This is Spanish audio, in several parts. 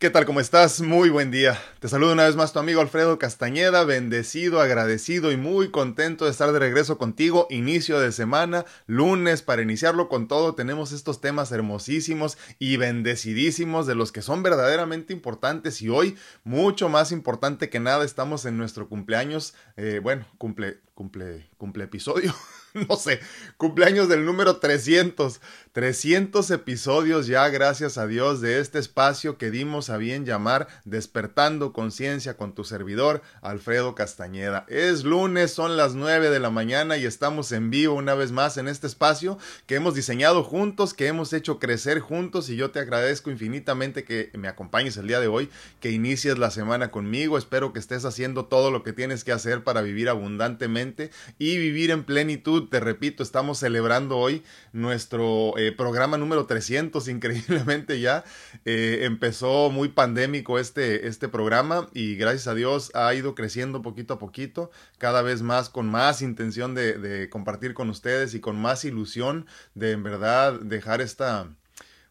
¿Qué tal? ¿Cómo estás? Muy buen día. Te saludo una vez más tu amigo Alfredo Castañeda, bendecido, agradecido y muy contento de estar de regreso contigo. Inicio de semana, lunes, para iniciarlo con todo, tenemos estos temas hermosísimos y bendecidísimos de los que son verdaderamente importantes y hoy, mucho más importante que nada, estamos en nuestro cumpleaños, eh, bueno, cumple, cumple, cumple episodio. no sé, cumpleaños del número 300. 300 episodios ya, gracias a Dios, de este espacio que dimos a bien llamar Despertando Conciencia con tu servidor, Alfredo Castañeda. Es lunes, son las 9 de la mañana y estamos en vivo una vez más en este espacio que hemos diseñado juntos, que hemos hecho crecer juntos y yo te agradezco infinitamente que me acompañes el día de hoy, que inicies la semana conmigo. Espero que estés haciendo todo lo que tienes que hacer para vivir abundantemente y vivir en plenitud te repito, estamos celebrando hoy nuestro eh, programa número 300, increíblemente ya. Eh, empezó muy pandémico este, este programa y gracias a Dios ha ido creciendo poquito a poquito, cada vez más con más intención de, de compartir con ustedes y con más ilusión de en verdad dejar esta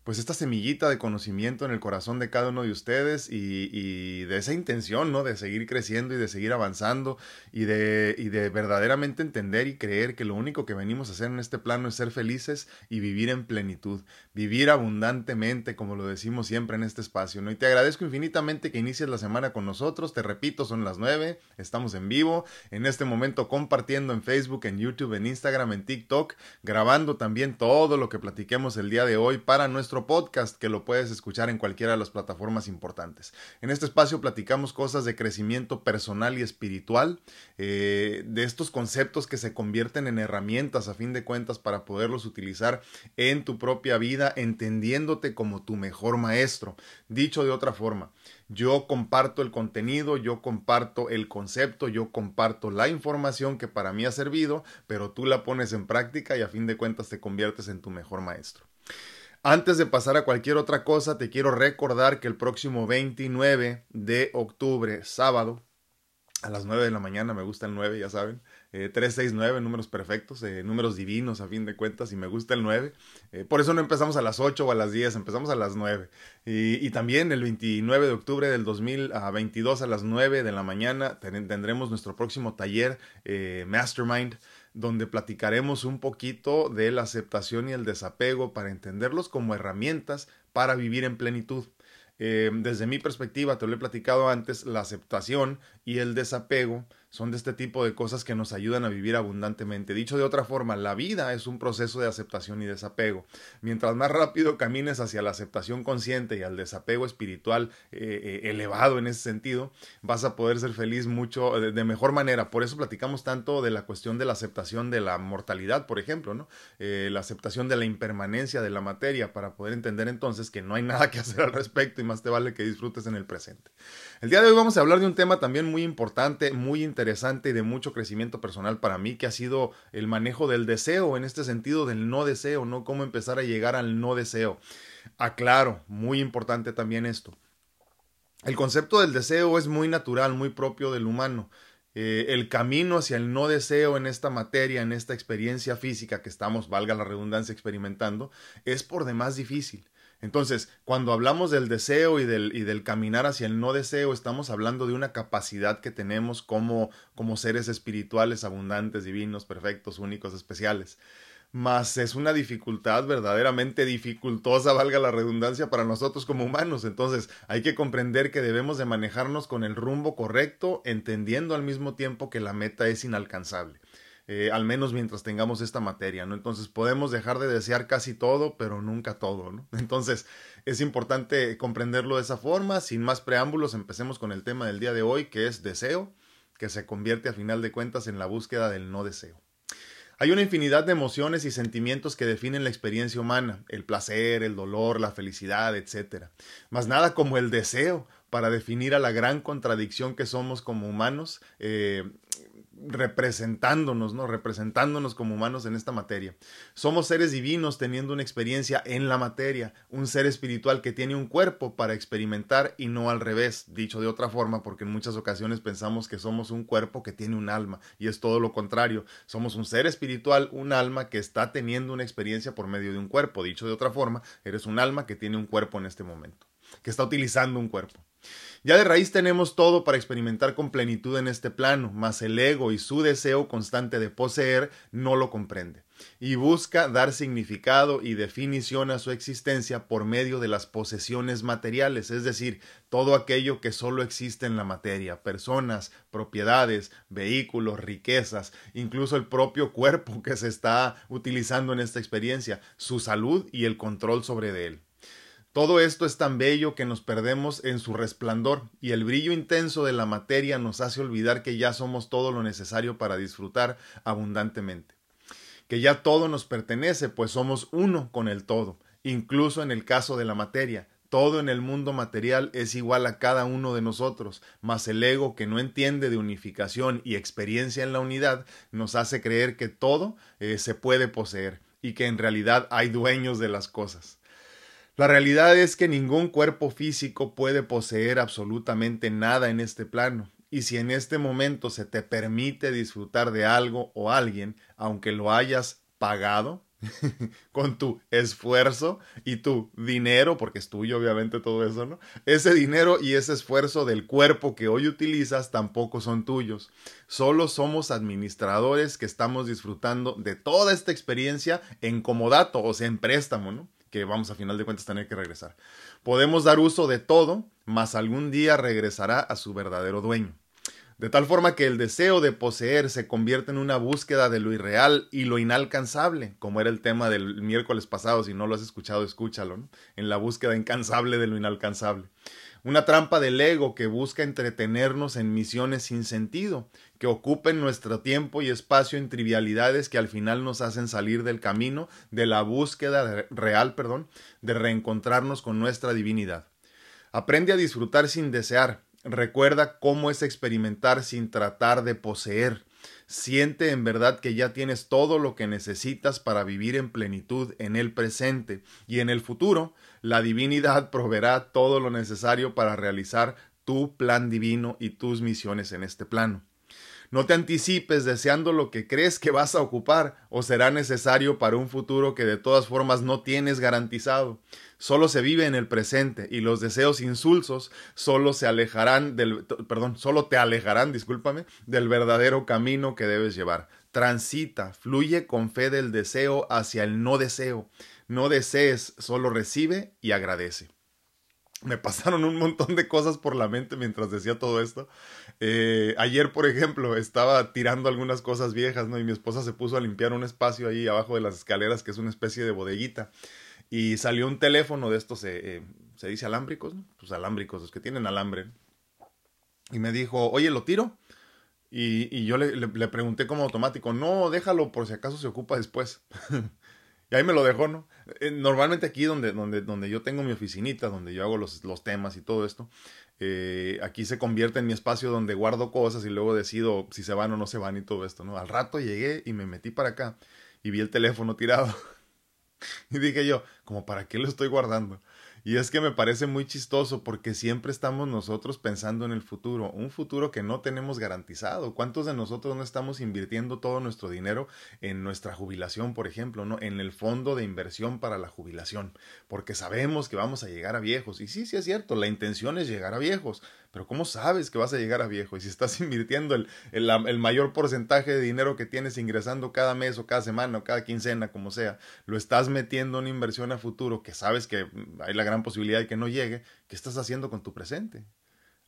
pues esta semillita de conocimiento en el corazón de cada uno de ustedes y, de esa intención, ¿no? De seguir creciendo y de seguir avanzando y de, y de verdaderamente entender y creer que lo único que venimos a hacer en este plano es ser felices y vivir en plenitud, vivir abundantemente, como lo decimos siempre en este espacio, ¿no? Y te agradezco infinitamente que inicies la semana con nosotros, te repito, son las nueve, estamos en vivo, en este momento compartiendo en Facebook, en YouTube, en Instagram, en TikTok, grabando también todo lo que platiquemos el día de hoy para nuestro podcast que lo puedes escuchar en cualquiera de las plataformas importantes. En este espacio platicamos cosas de crecimiento personal y espiritual, eh, de estos conceptos que se convierten en herramientas a fin de cuentas para poderlos utilizar en tu propia vida, entendiéndote como tu mejor maestro. Dicho de otra forma, yo comparto el contenido, yo comparto el concepto, yo comparto la información que para mí ha servido, pero tú la pones en práctica y a fin de cuentas te conviertes en tu mejor maestro. Antes de pasar a cualquier otra cosa, te quiero recordar que el próximo 29 de octubre, sábado, a las 9 de la mañana, me gusta el 9, ya saben, eh, 369, números perfectos, eh, números divinos a fin de cuentas, y me gusta el 9. Eh, por eso no empezamos a las 8 o a las 10, empezamos a las 9. Y, también el 29 de octubre del 2022 a las 9 de la mañana tendremos nuestro próximo taller eh, Mastermind donde platicaremos un poquito de la aceptación y el desapego para entenderlos como herramientas para vivir en plenitud. Desde mi perspectiva, te lo he platicado antes, la aceptación y el desapego son de este tipo de cosas que nos ayudan a vivir abundantemente. Dicho de otra forma, la vida es un proceso de aceptación y desapego. Mientras más rápido camines hacia la aceptación consciente y al desapego espiritual eh, eh, elevado en ese sentido, vas a poder ser feliz mucho de, mejor manera. Por eso platicamos tanto de la cuestión de la aceptación de la mortalidad, por ejemplo, ¿no? Eh, la aceptación de la impermanencia de la materia para poder entender entonces que no hay nada que hacer al respecto y más te vale que disfrutes en el presente. El día de hoy vamos a hablar de un tema también muy importante, muy interesante y de mucho crecimiento personal para mí, que ha sido el manejo del deseo, en este sentido del no deseo, ¿no? Cómo empezar a llegar al no deseo. Aclaro, muy importante también esto. El concepto del deseo es muy natural, muy propio del humano. Eh, el camino hacia el no deseo en esta materia, en esta experiencia física que estamos, valga la redundancia, experimentando, es por demás difícil. Entonces, cuando hablamos del deseo y del, y del caminar hacia el no deseo, estamos hablando de una capacidad que tenemos como, como seres espirituales, abundantes, divinos, perfectos, únicos, especiales. Mas es una dificultad verdaderamente dificultosa, valga la redundancia, para nosotros como humanos. Entonces, hay que comprender que debemos de manejarnos con el rumbo correcto, entendiendo al mismo tiempo que la meta es inalcanzable. Eh, al menos mientras tengamos esta materia, ¿no? Entonces podemos dejar de desear casi todo, pero nunca todo, ¿no? Entonces es importante comprenderlo de esa forma. Sin más preámbulos, empecemos con el tema del día de hoy, que es deseo, que se convierte a final de cuentas en la búsqueda del no deseo. Hay una infinidad de emociones y sentimientos que definen la experiencia humana, el placer, el dolor, la felicidad, etc. Mas nada como el deseo para definir a la gran contradicción que somos como humanos, eh, representándonos, ¿no? Representándonos como humanos en esta materia. Somos seres divinos teniendo una experiencia en la materia, un ser espiritual que tiene un cuerpo para experimentar y no al revés, dicho de otra forma, porque en muchas ocasiones pensamos que somos un cuerpo que tiene un alma y es todo lo contrario. Somos un ser espiritual, un alma que está teniendo una experiencia por medio de un cuerpo, dicho de otra forma, eres un alma que tiene un cuerpo en este momento. que está utilizando un cuerpo. Ya de raíz tenemos todo para experimentar con plenitud en este plano, mas el ego y su deseo constante de poseer no lo comprende y busca dar significado y definición a su existencia por medio de las posesiones materiales, es decir, todo aquello que solo existe en la materia, personas, propiedades, vehículos, riquezas, incluso el propio cuerpo que se está utilizando en esta experiencia, su salud y el control sobre él. Todo esto es tan bello que nos perdemos en su resplandor y el brillo intenso de la materia nos hace olvidar que ya somos todo lo necesario para disfrutar abundantemente que ya todo nos pertenece, pues somos uno con el todo, incluso en el caso de la materia. Todo en el mundo material es igual a cada uno de nosotros, mas el ego que no entiende de unificación y experiencia en la unidad nos hace creer que todo eh, se puede poseer y que en realidad hay dueños de las cosas. La realidad es que ningún cuerpo físico puede poseer absolutamente nada en este plano, y si en este momento se te permite disfrutar de algo o alguien, aunque lo hayas pagado con tu esfuerzo y tu dinero, porque es tuyo obviamente todo eso, ¿no? Ese dinero y ese esfuerzo del cuerpo que hoy utilizas tampoco son tuyos. Solo somos administradores que estamos disfrutando de toda esta experiencia en comodato, o sea, en préstamo, ¿no? Que vamos a final de cuentas tener que regresar. Podemos dar uso de todo, mas algún día regresará a su verdadero dueño. De tal forma que el deseo de poseer se convierte en una búsqueda de lo irreal y lo inalcanzable, como era el tema del miércoles pasado, si no lo has escuchado, escúchalo, en la búsqueda incansable de lo inalcanzable. Una trampa del ego que busca entretenernos en misiones sin sentido, que ocupen nuestro tiempo y espacio en trivialidades que al final nos hacen salir del camino de la búsqueda real, perdón, de reencontrarnos con nuestra divinidad. Aprende a disfrutar sin desear. Recuerda cómo es experimentar sin tratar de poseer. Siente en verdad que ya tienes todo lo que necesitas para vivir en plenitud en el presente y en el futuro. La divinidad proveerá todo lo necesario para realizar tu plan divino y tus misiones en este plano. No te anticipes deseando lo que crees que vas a ocupar o será necesario para un futuro que de todas formas no tienes garantizado. Solo se vive en el presente y los deseos insulsos solo se alejarán del perdón, solo te alejarán, discúlpame, del verdadero camino que debes llevar. Transita, fluye con fe del deseo hacia el no deseo. No desees, solo recibe y agradece me pasaron un montón de cosas por la mente mientras decía todo esto. Eh, ayer, por ejemplo, estaba tirando algunas cosas viejas, ¿no? Y mi esposa se puso a limpiar un espacio ahí abajo de las escaleras, que es una especie de bodeguita. Y salió un teléfono de estos, eh, eh, se dice alámbricos, ¿no? Pues alámbricos, los que tienen alambre. Y me dijo, oye, ¿lo tiro? Y, yo le, le, pregunté como automático, no, déjalo por si acaso se ocupa después. Y ahí me lo dejó, ¿no? Eh, normalmente aquí donde, donde, donde yo tengo mi oficinita, donde yo hago los, los temas y todo esto, eh, aquí se convierte en mi espacio donde guardo cosas y luego decido si se van o no se van y todo esto, ¿no? Al rato llegué y me metí para acá y vi el teléfono tirado. y dije yo, como para qué lo estoy guardando? Y es que me parece muy chistoso porque siempre estamos nosotros pensando en el futuro, un futuro que no tenemos garantizado. ¿Cuántos de nosotros no estamos invirtiendo todo nuestro dinero en nuestra jubilación, por ejemplo, no en el fondo de inversión para la jubilación? Porque sabemos que vamos a llegar a viejos. Y sí, sí es cierto, la intención es llegar a viejos, pero ¿cómo sabes que vas a llegar a viejo? Y si estás invirtiendo el, el, mayor porcentaje de dinero que tienes ingresando cada mes o cada semana o cada quincena, como sea, lo estás metiendo en una inversión a futuro que sabes que hay la gran posibilidad de que no llegue, ¿qué estás haciendo con tu presente?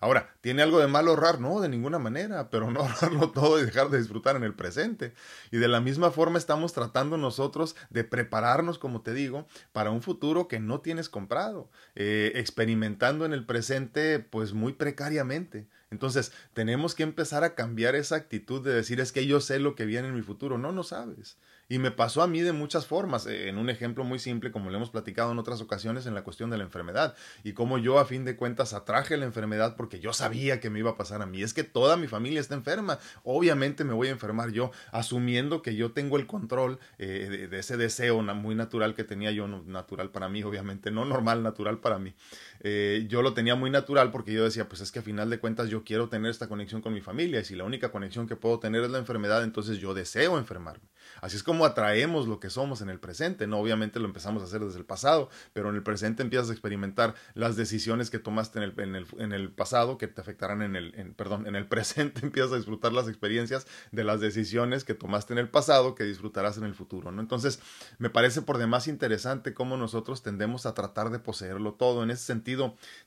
Ahora, ¿tiene algo de malo ahorrar? No, de ninguna manera, pero no ahorrarlo todo y dejar de disfrutar en el presente. Y de la misma forma estamos tratando nosotros de prepararnos, como te digo, para un futuro que no tienes comprado, eh, experimentando en el presente pues muy precariamente. Entonces, tenemos que empezar a cambiar esa actitud de decir es que yo sé lo que viene en mi futuro. No, no sabes. Y me pasó a mí de muchas formas, eh, en un ejemplo muy simple, como lo hemos platicado en otras ocasiones, en la cuestión de la enfermedad, y cómo yo a fin de cuentas atraje la enfermedad porque yo sabía que me iba a pasar a mí. Es que toda mi familia está enferma, obviamente me voy a enfermar yo, asumiendo que yo tengo el control eh, de, ese deseo muy natural que tenía yo, natural para mí, obviamente, no normal, natural para mí. Eh, yo lo tenía muy natural porque yo decía, pues es que a final de cuentas yo quiero tener esta conexión con mi familia, y si la única conexión que puedo tener es la enfermedad, entonces yo deseo enfermarme. Así es como atraemos lo que somos en el presente, ¿no? Obviamente lo empezamos a hacer desde el pasado, pero en el presente empiezas a experimentar las decisiones que tomaste en el, en el, en el pasado que te afectarán en el, perdón, en el presente empiezas a disfrutar las experiencias de las decisiones que tomaste en el pasado que disfrutarás en el futuro, ¿no? Entonces, me parece por demás interesante cómo nosotros tendemos a tratar de poseerlo todo. En ese sentido,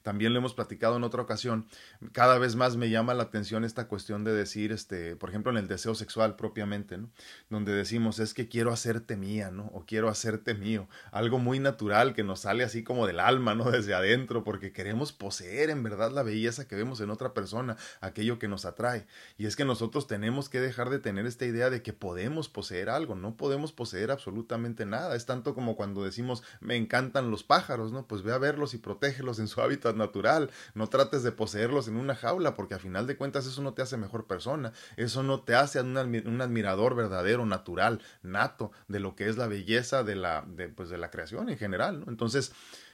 también lo hemos platicado en otra ocasión, cada vez más me llama la atención esta cuestión de decir, este, por ejemplo, en el deseo sexual propiamente, ¿no? Donde decimos, es que quiero hacerte mía, ¿no? O quiero hacerte mío. Algo muy natural que nos sale así como del alma, ¿no? Desde adentro, porque queremos poseer en verdad la belleza que vemos en otra persona, aquello que nos atrae. Y es que nosotros tenemos que dejar de tener esta idea de que podemos poseer algo, no podemos poseer absolutamente nada. Es tanto como cuando decimos, me encantan los pájaros, ¿no? Pues ve a verlos y protégelos en su hábitat natural. No trates de poseerlos en una jaula, porque a final de cuentas eso no te hace mejor persona. Eso no te hace un, admirador verdadero, natural, nato, de lo que es la belleza de la, pues de la creación en general, ¿no? Entonces,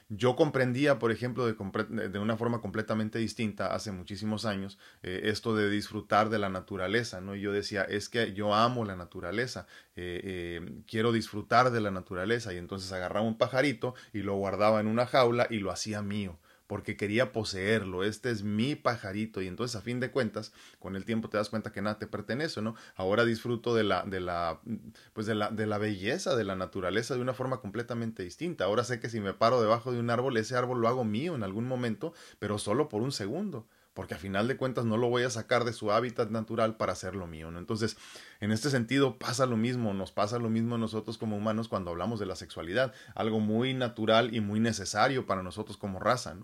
yo comprendía, por ejemplo, de, una forma completamente distinta hace muchísimos años eh, esto de disfrutar de la naturaleza, ¿no? Y yo decía, es que yo amo la naturaleza, eh, eh, quiero disfrutar de la naturaleza, y entonces agarraba un pajarito y lo guardaba en una jaula y lo hacía mío porque quería poseerlo, este es mi pajarito y entonces a fin de cuentas, con el tiempo te das cuenta que nada te pertenece, ¿no? Ahora disfruto de la de la pues de la de la belleza de la naturaleza de una forma completamente distinta. Ahora sé que si me paro debajo de un árbol, ese árbol lo hago mío en algún momento, pero solo por un segundo porque a final de cuentas no lo voy a sacar de su hábitat natural para hacerlo mío, ¿no? Entonces, en este sentido pasa lo mismo, nos pasa lo mismo a nosotros como humanos cuando hablamos de la sexualidad, algo muy natural y muy necesario para nosotros como raza.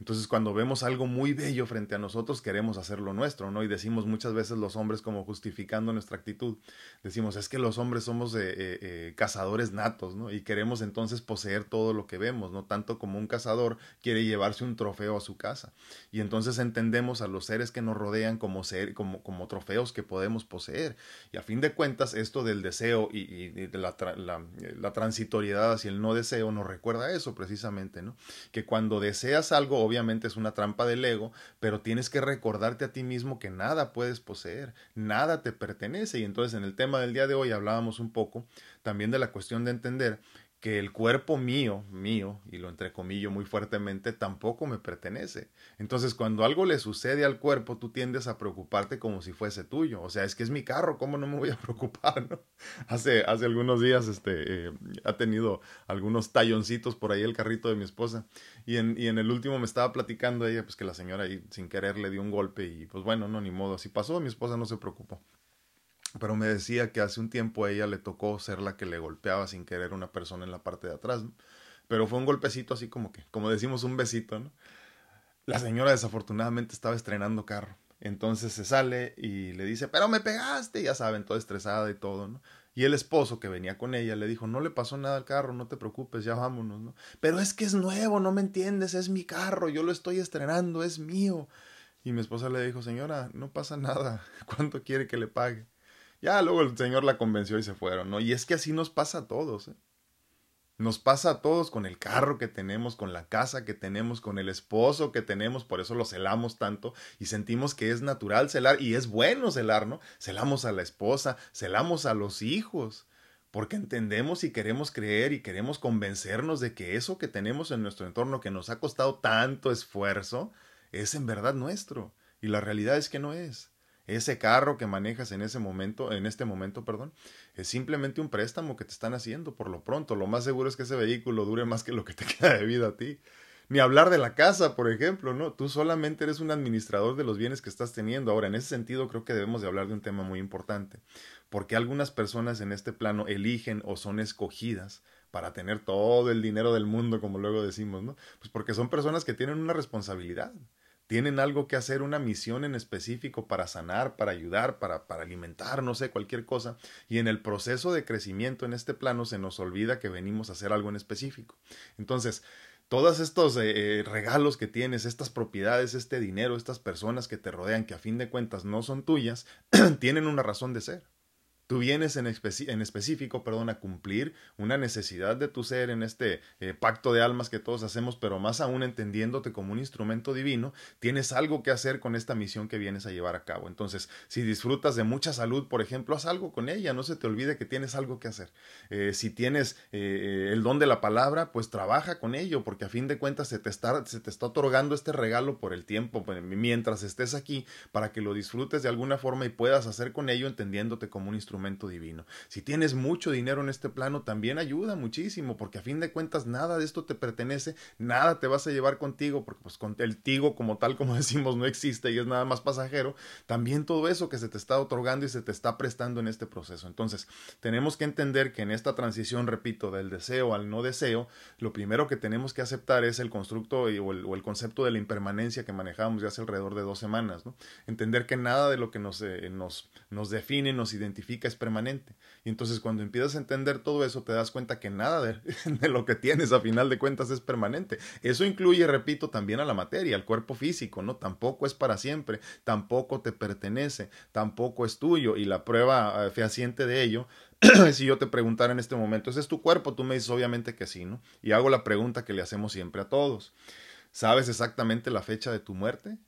Entonces, cuando vemos algo muy bello frente a nosotros, queremos hacerlo nuestro, ¿no? Y decimos muchas veces los hombres como justificando nuestra actitud, decimos, es que los hombres somos eh, eh, eh, cazadores natos, ¿no? Y queremos entonces poseer todo lo que vemos, ¿no? Tanto como un cazador quiere llevarse un trofeo a su casa. Y entonces entendemos a los seres que nos rodean como, ser, como, como trofeos que podemos poseer. Y a fin de cuentas, esto del deseo y, de la, la, la transitoriedad hacia el no deseo nos recuerda eso precisamente, ¿no? Que cuando deseas algo, obviamente es una trampa del ego, pero tienes que recordarte a ti mismo que nada puedes poseer, nada te pertenece. Y entonces en el tema del día de hoy hablábamos un poco también de la cuestión de entender que el cuerpo mío, mío, y lo entrecomillo muy fuertemente, tampoco me pertenece. Entonces, cuando algo le sucede al cuerpo, tú tiendes a preocuparte como si fuese tuyo. O sea, es que es mi carro, ¿cómo no me voy a preocupar? No? Hace, hace algunos días este, eh, ha tenido algunos talloncitos por ahí el carrito de mi esposa. Y en, y en el último me estaba platicando ella, pues que la señora ahí sin querer le dio un golpe y pues bueno, no, ni modo. Así pasó, mi esposa no se preocupó pero me decía que hace un tiempo a ella le tocó ser la que le golpeaba sin querer una persona en la parte de atrás. Pero fue un golpecito así como que, como decimos, un besito, ¿no? La señora desafortunadamente estaba estrenando carro. Entonces se sale y le dice, pero me pegaste, ya saben, toda estresada y todo, ¿no? Y el esposo que venía con ella le dijo, no le pasó nada al carro, no te preocupes, ya vámonos, ¿no? Pero es que es nuevo, no me entiendes, es mi carro, yo lo estoy estrenando, es mío. Y mi esposa le dijo, señora, no pasa nada, ¿cuánto quiere que le pague? Ya luego el Señor la convenció y se fueron, ¿no? Y es que así nos pasa a todos, ¿eh? Nos pasa a todos con el carro que tenemos, con la casa que tenemos, con el esposo que tenemos, por eso lo celamos tanto y sentimos que es natural celar y es bueno celar, ¿no? Celamos a la esposa, celamos a los hijos, porque entendemos y queremos creer y queremos convencernos de que eso que tenemos en nuestro entorno que nos ha costado tanto esfuerzo es en verdad nuestro y la realidad es que no es. Ese carro que manejas en ese momento, en este momento, perdón, es simplemente un préstamo que te están haciendo por lo pronto. Lo más seguro es que ese vehículo dure más que lo que te queda de vida a ti. Ni hablar de la casa, por ejemplo, ¿no? Tú solamente eres un administrador de los bienes que estás teniendo. Ahora, en ese sentido, creo que debemos de hablar de un tema muy importante. Porque algunas personas en este plano eligen o son escogidas para tener todo el dinero del mundo, como luego decimos, ¿no? Pues porque son personas que tienen una responsabilidad tienen algo que hacer, una misión en específico para sanar, para ayudar, para, para alimentar, no sé, cualquier cosa. Y en el proceso de crecimiento en este plano se nos olvida que venimos a hacer algo en específico. Entonces, todos estos eh, eh, regalos que tienes, estas propiedades, este dinero, estas personas que te rodean, que a fin de cuentas no son tuyas, tienen una razón de ser. Tú vienes en, específico, perdón, a cumplir una necesidad de tu ser en este eh, pacto de almas que todos hacemos, pero más aún entendiéndote como un instrumento divino, tienes algo que hacer con esta misión que vienes a llevar a cabo. Entonces, si disfrutas de mucha salud, por ejemplo, haz algo con ella, no se te olvide que tienes algo que hacer. Eh, si tienes eh, el don de la palabra, pues trabaja con ello, porque a fin de cuentas se te está, se te está otorgando este regalo por el tiempo, mientras estés aquí, para que lo disfrutes de alguna forma y puedas hacer con ello entendiéndote como un instrumento divino. Si tienes mucho dinero en este plano, también ayuda muchísimo, porque a fin de cuentas nada de esto te pertenece, nada te vas a llevar contigo, porque pues el tigo como tal, como decimos, no existe y es nada más pasajero. También todo eso que se te está otorgando y se te está prestando en este proceso. Entonces, tenemos que entender que en esta transición, repito, del deseo al no deseo, lo primero que tenemos que aceptar es el constructo o el, concepto de la impermanencia que manejamos ya hace alrededor de dos semanas. Entender que nada de lo que nos, eh, nos, nos define, nos identifica es permanente. Y entonces cuando empiezas a entender todo eso, te das cuenta que nada de, lo que tienes a final de cuentas es permanente. Eso incluye, repito, también a la materia, al cuerpo físico, ¿no? Tampoco es para siempre, tampoco te pertenece, tampoco es tuyo. Y la prueba eh, fehaciente de ello si yo te preguntara en este momento, ¿ese es tu cuerpo? Tú me dices obviamente que sí, ¿no? Y hago la pregunta que le hacemos siempre a todos. ¿Sabes exactamente la fecha de tu muerte?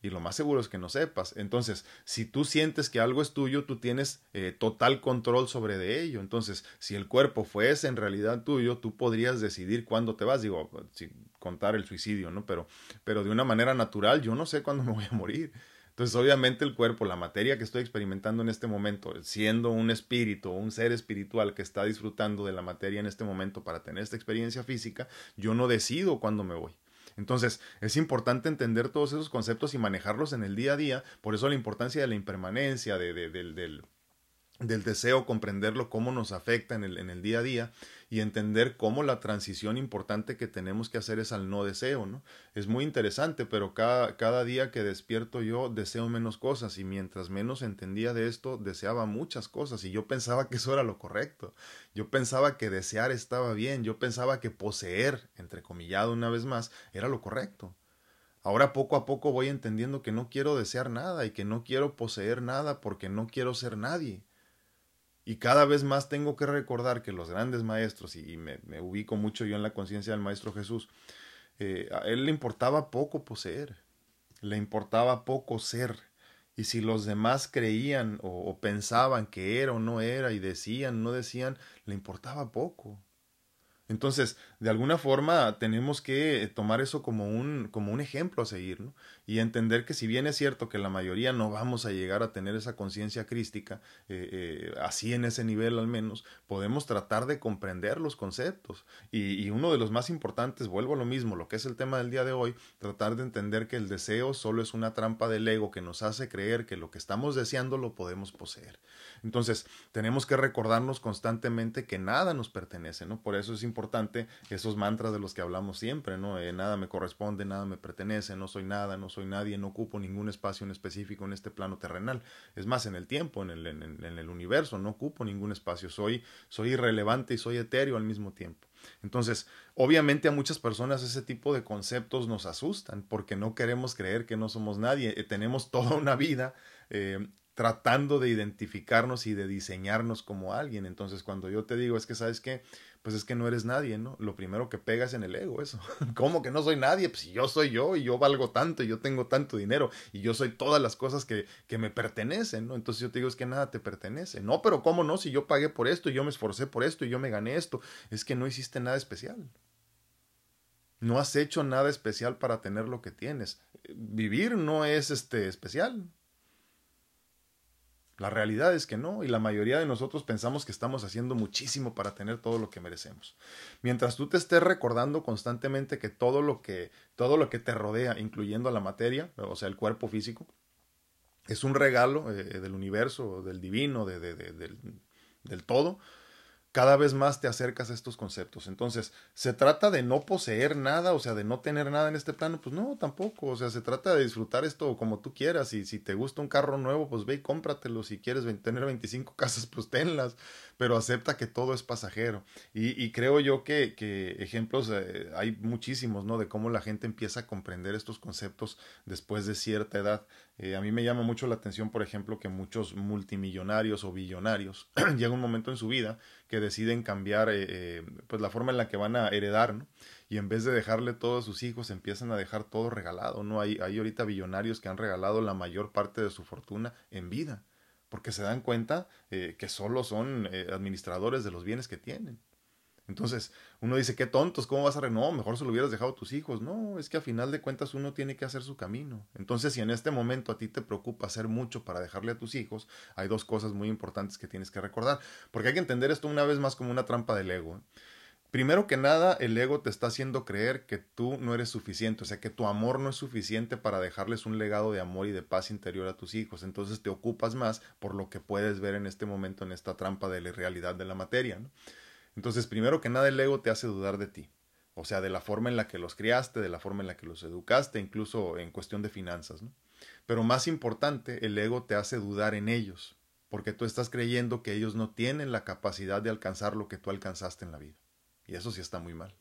Y lo más seguro es que no sepas. Entonces, si tú sientes que algo es tuyo, tú tienes eh, total control sobre de ello. Entonces, si el cuerpo fuese en realidad tuyo, tú podrías decidir cuándo te vas. Digo, sin contar el suicidio, ¿no? Pero, pero de una manera natural, yo no sé cuándo me voy a morir. Entonces, obviamente el cuerpo, la materia que estoy experimentando en este momento, siendo un espíritu, un ser espiritual que está disfrutando de la materia en este momento para tener esta experiencia física, yo no decido cuándo me voy. Entonces, es importante entender todos esos conceptos y manejarlos en el día a día, por eso la importancia de la impermanencia, de, del, del deseo, comprenderlo, cómo nos afecta en el, en el día a día y entender cómo la transición importante que tenemos que hacer es al no deseo, ¿no? Es muy interesante, pero cada, cada día que despierto yo deseo menos cosas y mientras menos entendía de esto, deseaba muchas cosas y yo pensaba que eso era lo correcto. Yo pensaba que desear estaba bien, yo pensaba que poseer, entrecomillado una vez más, era lo correcto. Ahora poco a poco voy entendiendo que no quiero desear nada y que no quiero poseer nada porque no quiero ser nadie. Y cada vez más tengo que recordar que los grandes maestros, y me, ubico mucho yo en la conciencia del Maestro Jesús, eh, a él le importaba poco poseer, le importaba poco ser. Y si los demás creían o pensaban que era o no era y decían, no decían, le importaba poco. Entonces, de alguna forma tenemos que tomar eso como un, como un ejemplo a seguir, ¿no? Y entender que si bien es cierto que la mayoría no vamos a llegar a tener esa conciencia crística, eh, eh, así en ese nivel al menos, podemos tratar de comprender los conceptos. Y, uno de los más importantes, vuelvo a lo mismo, lo que es el tema del día de hoy, tratar de entender que el deseo solo es una trampa del ego que nos hace creer que lo que estamos deseando lo podemos poseer. Entonces, tenemos que recordarnos constantemente que nada nos pertenece, ¿no? Por eso es importante esos mantras de los que hablamos siempre, ¿no? Eh, nada me corresponde, nada me pertenece, no soy nada, no soy nadie, no ocupo ningún espacio en específico en este plano terrenal. Es más, en el tiempo, en el, en, el universo, no ocupo ningún espacio, soy, soy irrelevante y soy etéreo al mismo tiempo. Entonces, obviamente a muchas personas ese tipo de conceptos nos asustan porque no queremos creer que no somos nadie. Eh, tenemos toda una vida eh, tratando de identificarnos y de diseñarnos como alguien. Entonces, cuando yo te digo, es que, ¿sabes qué? Pues es que no eres nadie, ¿no? Lo primero que pegas en el ego, eso. ¿Cómo que no soy nadie? Pues yo soy yo y yo valgo tanto y yo tengo tanto dinero y yo soy todas las cosas que, que me pertenecen, ¿no? Entonces yo te digo, es que nada te pertenece. No, pero ¿cómo no? Si yo pagué por esto y yo me esforcé por esto y yo me gané esto, es que no hiciste nada especial. No has hecho nada especial para tener lo que tienes. Vivir no es este especial. La realidad es que no, y la mayoría de nosotros pensamos que estamos haciendo muchísimo para tener todo lo que merecemos. Mientras tú te estés recordando constantemente que todo lo que, todo lo que te rodea, incluyendo la materia, o sea, el cuerpo físico, es un regalo eh, del universo, del divino, de, del, del todo, cada vez más te acercas a estos conceptos. Entonces, ¿se trata de no poseer nada, o sea, de no tener nada en este plano? Pues no, tampoco. O sea, se trata de disfrutar esto como tú quieras. Y si te gusta un carro nuevo, pues ve y cómpratelo. Si quieres tener 25 casas, pues tenlas. Pero acepta que todo es pasajero. Y, creo yo que, ejemplos eh, hay muchísimos, ¿no? De cómo la gente empieza a comprender estos conceptos después de cierta edad. Eh, a mí me llama mucho la atención, por ejemplo, que muchos multimillonarios o billonarios llega un momento en su vida que deciden cambiar eh, eh, pues la forma en la que van a heredar, ¿no? Y en vez de dejarle todo a sus hijos, empiezan a dejar todo regalado, ¿no? Hay, hay ahorita billonarios que han regalado la mayor parte de su fortuna en vida, porque se dan cuenta que solo son administradores de los bienes que tienen. Entonces, uno dice, qué tontos, ¿cómo vas a re No, mejor se lo hubieras dejado a tus hijos. No, es que a final de cuentas uno tiene que hacer su camino. Entonces, si en este momento a ti te preocupa hacer mucho para dejarle a tus hijos, hay dos cosas muy importantes que tienes que recordar. Porque hay que entender esto una vez más como una trampa del ego. ¿eh? Primero que nada, el ego te está haciendo creer que tú no eres suficiente, o sea, que tu amor no es suficiente para dejarles un legado de amor y de paz interior a tus hijos. Entonces te ocupas más por lo que puedes ver en este momento en esta trampa de la realidad de la materia. Entonces, primero que nada, el ego te hace dudar de ti. O sea, de la forma en la que los criaste, de la forma en la que los educaste, incluso en cuestión de finanzas. ¿no? Pero más importante, el ego te hace dudar en ellos, porque tú estás creyendo que ellos no tienen la capacidad de alcanzar lo que tú alcanzaste en la vida. Y eso sí está muy mal.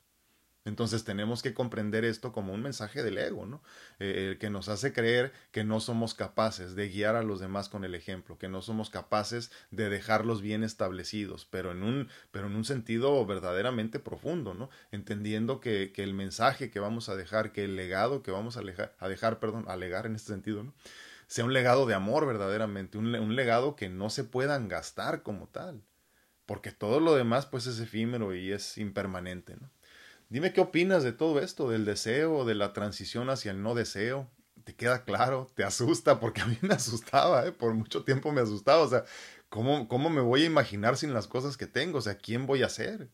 Entonces tenemos que comprender esto como un mensaje del ego, ¿no? Eh, que nos hace creer que no somos capaces de guiar a los demás con el ejemplo, que no somos capaces de dejarlos bien establecidos, pero en un, pero en un sentido verdaderamente profundo, ¿no? Entendiendo que, que el mensaje que vamos a dejar, que el legado que vamos a, a dejar, perdón, a legar en este sentido, ¿no? Sea un legado de amor verdaderamente, un legado que no se puedan gastar como tal, porque todo lo demás pues es efímero y es impermanente, ¿no? Dime qué opinas de todo esto, del deseo, de la transición hacia el no deseo. ¿Te queda claro? ¿Te asusta? Porque a mí me asustaba, ¿eh? por mucho tiempo me asustaba. O sea, ¿cómo, ¿cómo me voy a imaginar sin las cosas que tengo? O sea, ¿quién voy a ser?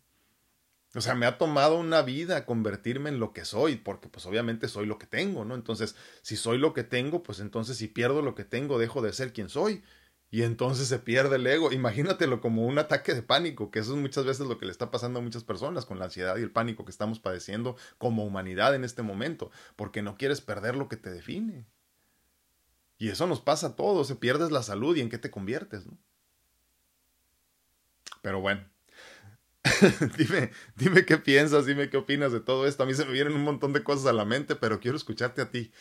O sea, me ha tomado una vida convertirme en lo que soy, porque pues obviamente soy lo que tengo, ¿no? Entonces, si soy lo que tengo, pues entonces si pierdo lo que tengo, dejo de ser quien soy y entonces se pierde el ego. Imagínatelo como un ataque de pánico, que eso es muchas veces lo que le está pasando a muchas personas con la ansiedad y el pánico que estamos padeciendo como humanidad en este momento, porque no quieres perder lo que te define. Y eso nos pasa a todos, se pierdes la salud y en qué te conviertes, ¿no? Pero bueno, dime, dime qué piensas, dime qué opinas de todo esto. A mí se me vienen un montón de cosas a la mente, pero quiero escucharte a ti.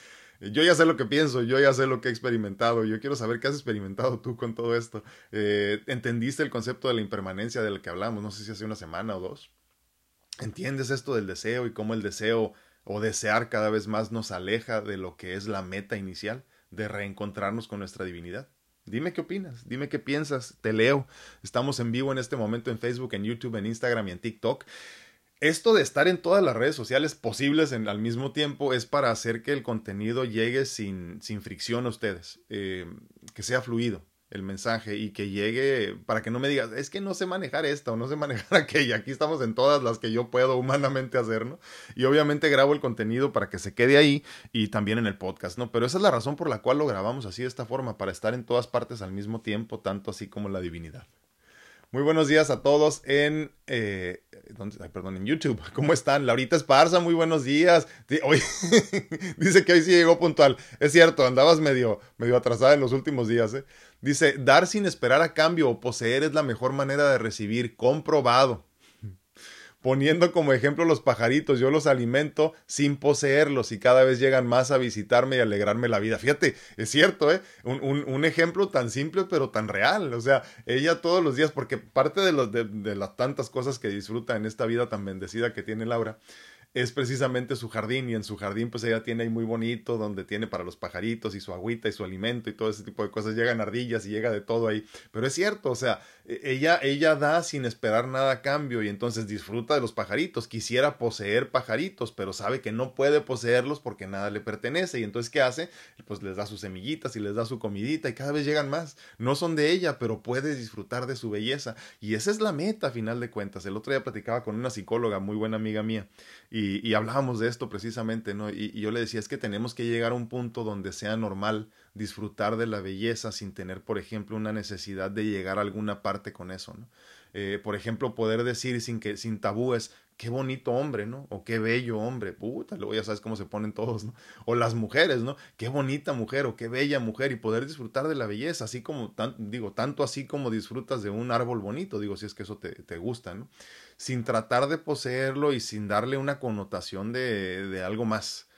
Yo ya sé lo que pienso, yo ya sé lo que he experimentado, yo quiero saber qué has experimentado tú con todo esto. Eh, ¿Entendiste el concepto de la impermanencia del que hablamos? No sé si hace una semana o dos. ¿Entiendes esto del deseo y cómo el deseo o desear cada vez más nos aleja de lo que es la meta inicial, de reencontrarnos con nuestra divinidad? Dime qué opinas, dime qué piensas, te leo. Estamos en vivo en este momento en Facebook, en YouTube, en Instagram y en TikTok esto de estar en todas las redes sociales posibles al mismo tiempo es para hacer que el contenido llegue sin, sin fricción a ustedes, eh, que sea fluido el mensaje y que llegue para que no me digas, es que no sé manejar esta o no sé manejar aquella, aquí estamos en todas las que yo puedo humanamente hacer, ¿no? Y obviamente grabo el contenido para que se quede ahí y también en el podcast, ¿no? Pero esa es la razón por la cual lo grabamos así de esta forma, para estar en todas partes al mismo tiempo, tanto así como la divinidad. Muy buenos días a todos en, eh, Ay, perdón, en YouTube. ¿Cómo están? Laurita Esparza, muy buenos días. Hoy, dice que hoy sí llegó puntual. Es cierto, andabas medio, medio atrasada en los últimos días. ¿eh? Dice, dar sin esperar a cambio o poseer es la mejor manera de recibir. Comprobado poniendo como ejemplo los pajaritos, yo los alimento sin poseerlos y cada vez llegan más a visitarme y alegrarme la vida. Fíjate, es cierto, ¿eh? Un, un, ejemplo tan simple pero tan real. O sea, ella todos los días, porque parte de, los, de las tantas cosas que disfruta en esta vida tan bendecida que tiene Laura, es precisamente su jardín y en su jardín pues ella tiene ahí muy bonito donde tiene para los pajaritos y su agüita y su alimento y todo ese tipo de cosas. Llegan ardillas y llega de todo ahí. Pero es cierto o sea e, ella ella da sin esperar nada a cambio y entonces disfruta de los pajaritos. Quisiera poseer pajaritos pero sabe que no puede poseerlos porque nada le pertenece. Y entonces qué hace pues les da sus semillitas y les da su comidita y cada vez llegan más. No son de ella pero puede disfrutar de su belleza. Y esa es la meta a final de cuentas. El otro día platicaba con una psicóloga muy buena amiga mía y, hablábamos de esto precisamente, ¿no? Y, yo le decía, es que tenemos que llegar a un punto donde sea normal disfrutar de la belleza sin tener, por ejemplo, una necesidad de llegar a alguna parte con eso, ¿no? Eh, por ejemplo, poder decir sin, que, sin tabúes, qué bonito hombre, ¿no? O qué bello hombre, puta, luego ya sabes cómo se ponen todos, ¿no? O las mujeres, ¿no? Qué bonita mujer o qué bella mujer y poder disfrutar de la belleza, así como, digo, tanto así como disfrutas de un árbol bonito, digo, si es que eso te, te gusta, ¿no? Sin tratar de poseerlo y sin darle una connotación de, de algo más.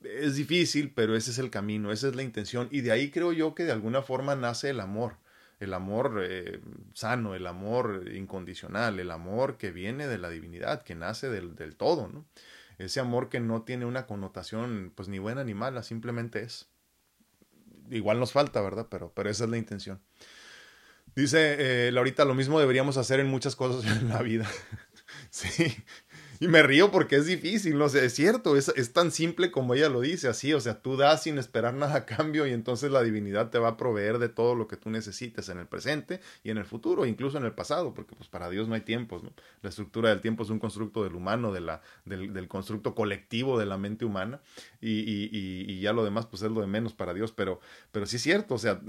Es difícil, pero ese es el camino, esa es la intención y de ahí creo yo que de alguna forma nace el amor el amor eh, sano, el amor incondicional, el amor que viene de la divinidad, que nace del, del, todo, ¿no? Ese amor que no tiene una connotación, pues ni buena ni mala, simplemente es. Igual nos falta, ¿verdad? Pero, pero esa es la intención. Dice eh, Laurita, lo mismo deberíamos hacer en muchas cosas en la vida. sí, y me río porque es difícil, no sé, es cierto, es, es, tan simple como ella lo dice, así, o sea, tú das sin esperar nada a cambio y entonces la divinidad te va a proveer de todo lo que tú necesites en el presente y en el futuro, incluso en el pasado, porque pues para Dios no hay tiempos, ¿no? La estructura del tiempo es un constructo del humano, de la, del, del constructo colectivo de la mente humana y, y, y, ya lo demás pues es lo de menos para Dios, pero, pero sí es cierto, o sea,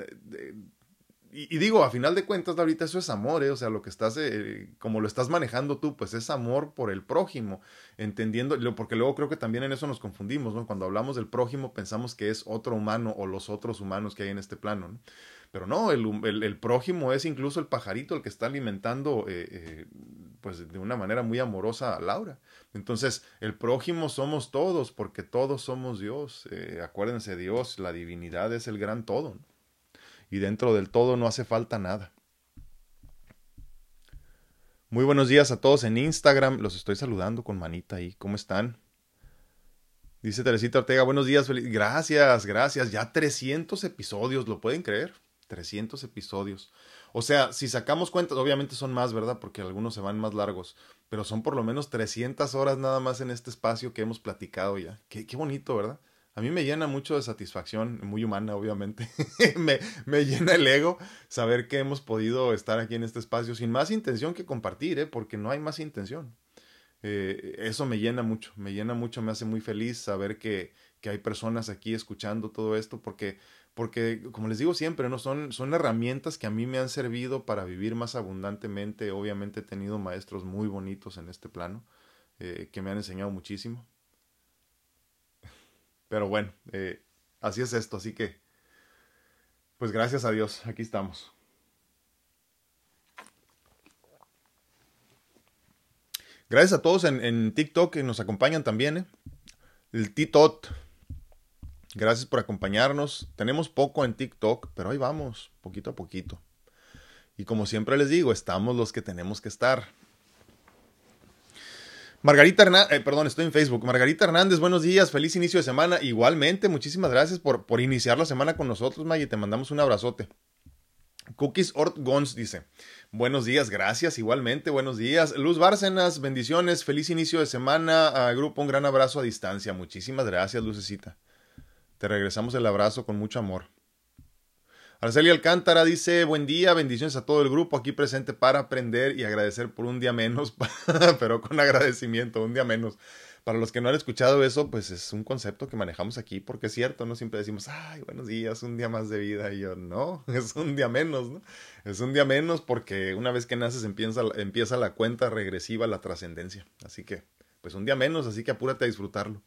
y, digo, a final de cuentas, ahorita eso es amor, ¿eh? O sea, lo que estás, eh, como lo estás manejando tú, pues es amor por el prójimo, entendiendo, porque luego creo que también en eso nos confundimos, ¿no? Cuando hablamos del prójimo pensamos que es otro humano o los otros humanos que hay en este plano, ¿no? Pero no, el, el, el prójimo es incluso el pajarito el que está alimentando, eh, eh, pues de una manera muy amorosa a Laura. Entonces, el prójimo somos todos, porque todos somos Dios. Eh, acuérdense, Dios, la divinidad es el gran todo, ¿no? Y dentro del todo no hace falta nada. Muy buenos días a todos en Instagram. Los estoy saludando con manita ahí. ¿Cómo están? Dice Teresita Ortega, buenos días. Gracias, gracias. Ya 300 episodios, ¿lo pueden creer? 300 episodios. O sea, si sacamos cuentas, obviamente son más, ¿verdad? Porque algunos se van más largos. Pero son por lo menos 300 horas nada más en este espacio que hemos platicado ya. Qué, qué bonito, ¿verdad? A mí me llena mucho de satisfacción, muy humana obviamente, me, me, llena el ego saber que hemos podido estar aquí en este espacio sin más intención que compartir, ¿eh? porque no hay más intención. Eh, eso me llena mucho, me llena mucho, me hace muy feliz saber que, que hay personas aquí escuchando todo esto, porque, porque como les digo siempre, ¿no? son, son herramientas que a mí me han servido para vivir más abundantemente. Obviamente he tenido maestros muy bonitos en este plano, eh, que me han enseñado muchísimo. Pero bueno, eh, así es esto, así que, pues gracias a Dios, aquí estamos. Gracias a todos en, en TikTok que nos acompañan también, ¿eh? El Titot. Gracias por acompañarnos. Tenemos poco en TikTok, pero ahí vamos, poquito a poquito. Y como siempre les digo, estamos los que tenemos que estar. Margarita Hernández, eh, perdón, estoy en Facebook. Margarita Hernández, buenos días, feliz inicio de semana. Igualmente, muchísimas gracias por, por iniciar la semana con nosotros, Maggie. Te mandamos un abrazote. Cookies Ort Gons dice: Buenos días, gracias, igualmente, buenos días. Luz Bárcenas, bendiciones, feliz inicio de semana. A grupo, un gran abrazo a distancia. Muchísimas gracias, Lucecita. Te regresamos el abrazo con mucho amor. Arcelia Alcántara dice, buen día, bendiciones a todo el grupo aquí presente para aprender y agradecer por un día menos, pero con agradecimiento, un día menos. Para los que no han escuchado eso, pues es un concepto que manejamos aquí, porque es cierto, ¿no? Siempre decimos, ay, buenos días, un día más de vida. Y yo, no, es un día menos, ¿no? Es un día menos porque una vez que naces empieza, empieza la cuenta regresiva, la trascendencia. Así que, pues un día menos, así que apúrate a disfrutarlo.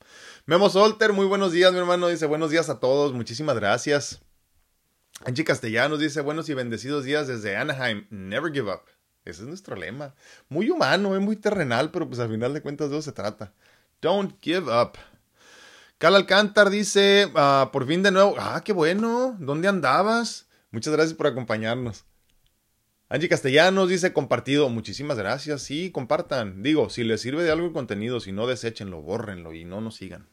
Memo Solter, muy buenos días, mi hermano. Dice, buenos días a todos, muchísimas gracias. Angie Castellanos dice, buenos y bendecidos días desde Anaheim, never give up. Ese es nuestro lema. Muy humano, es muy terrenal, pero pues al final de cuentas de eso se trata. Don't give up. Cal Alcántar dice, uh, por fin de nuevo, ah, qué bueno, ¿dónde andabas? Muchas gracias por acompañarnos. Angie Castellanos dice compartido, muchísimas gracias, sí, compartan. Digo, si les sirve de algo el contenido, si no, deséchenlo, bórrenlo y no nos sigan.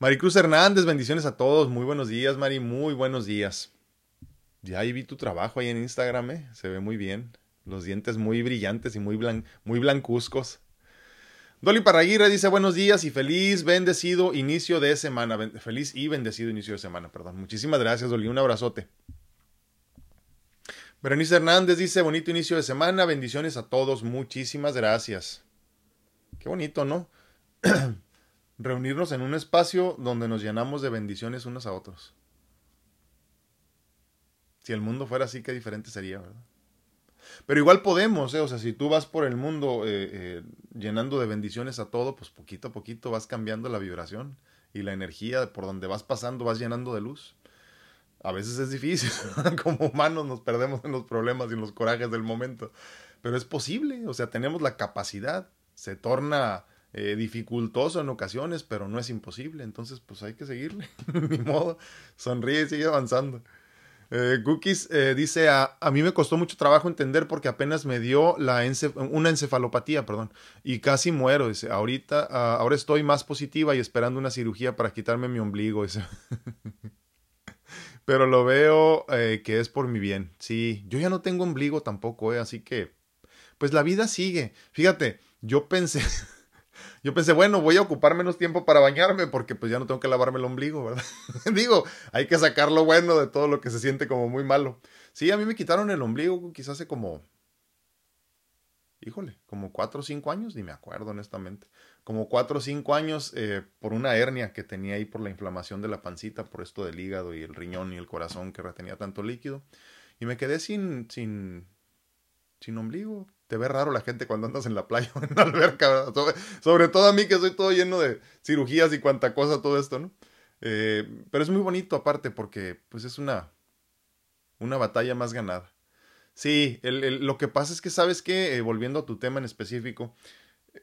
Maricruz Hernández, bendiciones a todos. Muy buenos días, Mari. Muy buenos días. Ya ahí vi tu trabajo ahí en Instagram, ¿eh? Se ve muy bien. Los dientes muy brillantes y muy, blan muy blancuzcos. Dolly Parraguirre dice buenos días y feliz, bendecido inicio de semana. Feliz y bendecido inicio de semana, perdón. Muchísimas gracias, Dolly. Un abrazote. Berenice Hernández dice bonito inicio de semana. Bendiciones a todos. Muchísimas gracias. Qué bonito, ¿no? reunirnos en un espacio donde nos llenamos de bendiciones unos a otros. Si el mundo fuera así, qué diferente sería, ¿verdad? Pero igual podemos, ¿eh? O sea, si tú vas por el mundo eh, eh, llenando de bendiciones a todo, pues poquito a poquito vas cambiando la vibración y la energía por donde vas pasando, vas llenando de luz. A veces es difícil, como humanos nos perdemos en los problemas y en los corajes del momento, pero es posible, o sea, tenemos la capacidad, se torna eh, dificultoso en ocasiones, pero no es imposible, entonces pues hay que seguirle, ni modo, sonríe y sigue avanzando. Eh, Cookies eh, dice, a, a, mí me costó mucho trabajo entender porque apenas me dio la una encefalopatía, perdón, y casi muero, dice, ahorita, ahora estoy más positiva y esperando una cirugía para quitarme mi ombligo, dice. Pero lo veo que es por mi bien, sí, yo ya no tengo ombligo tampoco, así que, pues la vida sigue. Fíjate, yo pensé... Yo pensé, bueno, voy a ocupar menos tiempo para bañarme porque pues ya no tengo que lavarme el ombligo, ¿verdad? Digo, hay que sacar lo bueno de todo lo que se siente como muy malo. Sí, a mí me quitaron el ombligo quizás hace como, híjole, como cuatro o cinco años, ni me acuerdo honestamente. Como cuatro o cinco años eh, por una hernia que tenía ahí por la inflamación de la pancita, por esto del hígado y el riñón y el corazón que retenía tanto líquido. Y me quedé sin, sin, sin ombligo te ve raro la gente cuando andas en la playa o en la alberca, sobre, todo a mí que soy todo lleno de cirugías y cuanta cosa, todo esto, ¿no? Eh, pero es muy bonito aparte porque pues es una, una batalla más ganada. Sí, lo que pasa es que sabes que, eh, volviendo a tu tema en específico, eh,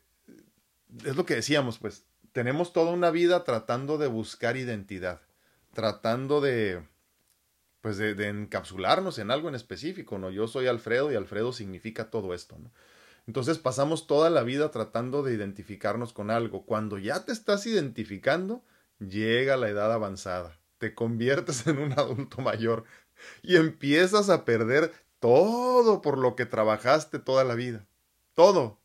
es lo que decíamos, pues tenemos toda una vida tratando de buscar identidad, tratando de, pues de, encapsularnos en algo en específico, ¿no? Yo soy Alfredo y Alfredo significa todo esto, ¿no? Entonces pasamos toda la vida tratando de identificarnos con algo. Cuando ya te estás identificando, llega la edad avanzada, te conviertes en un adulto mayor y empiezas a perder todo por lo que trabajaste toda la vida. Todo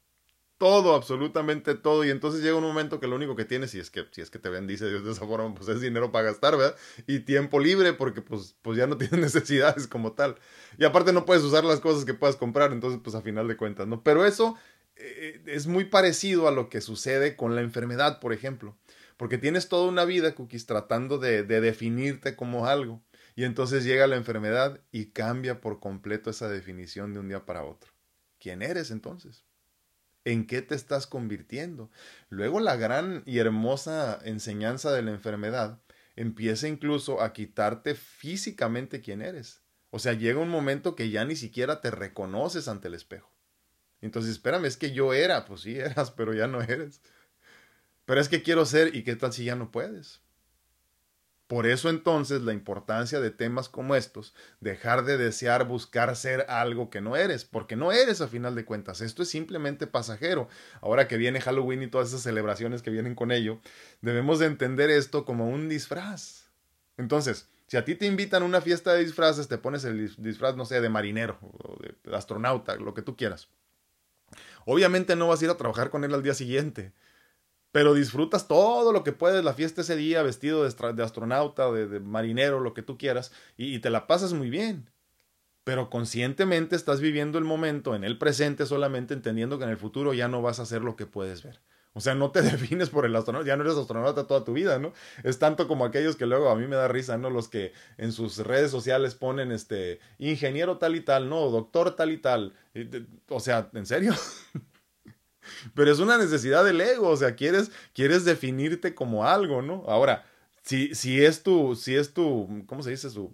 todo, absolutamente todo. Y entonces llega un momento que lo único que tienes, si es que, si es que te bendice Dios de esa forma, pues es dinero para gastar, ¿verdad? Y tiempo libre, porque pues, pues ya no tienes necesidades como tal. Y aparte no puedes usar las cosas que puedas comprar, entonces pues a final de cuentas, ¿no? Pero eso eh, es muy parecido a lo que sucede con la enfermedad, por ejemplo. Porque tienes toda una vida, Cookies, tratando de, de definirte como algo. Y entonces llega la enfermedad y cambia por completo esa definición de un día para otro. ¿Quién eres entonces? En qué te estás convirtiendo. Luego la gran y hermosa enseñanza de la enfermedad empieza incluso a quitarte físicamente quién eres. O sea, llega un momento que ya ni siquiera te reconoces ante el espejo. Entonces, espérame, es que yo era, pues sí eras, pero ya no eres. Pero es que quiero ser y qué tal si ya no puedes. Por eso entonces la importancia de temas como estos, dejar de desear buscar ser algo que no eres, porque no eres a final de cuentas, esto es simplemente pasajero. Ahora que viene Halloween y todas esas celebraciones que vienen con ello, debemos de entender esto como un disfraz. Entonces, si a ti te invitan a una fiesta de disfraces, te pones el disfraz, no sé, de marinero o de astronauta, lo que tú quieras. Obviamente no vas a ir a trabajar con él al día siguiente pero disfrutas todo lo que puedes, la fiesta ese día, vestido de, astronauta, de, marinero, lo que tú quieras, y, te la pasas muy bien. Pero conscientemente estás viviendo el momento en el presente solamente entendiendo que en el futuro ya no vas a hacer lo que puedes ver. O sea, no te defines por el astronauta, ya no eres astronauta toda tu vida, ¿no? Es tanto como aquellos que luego a mí me da risa, ¿no? Los que en sus redes sociales ponen este ingeniero tal y tal, no, doctor tal y tal. O sea, ¿en serio? Pero es una necesidad del ego, o sea, quieres, quieres definirte como algo, ¿no? Ahora, si, si es tu, si es tu, ¿cómo se dice? Su,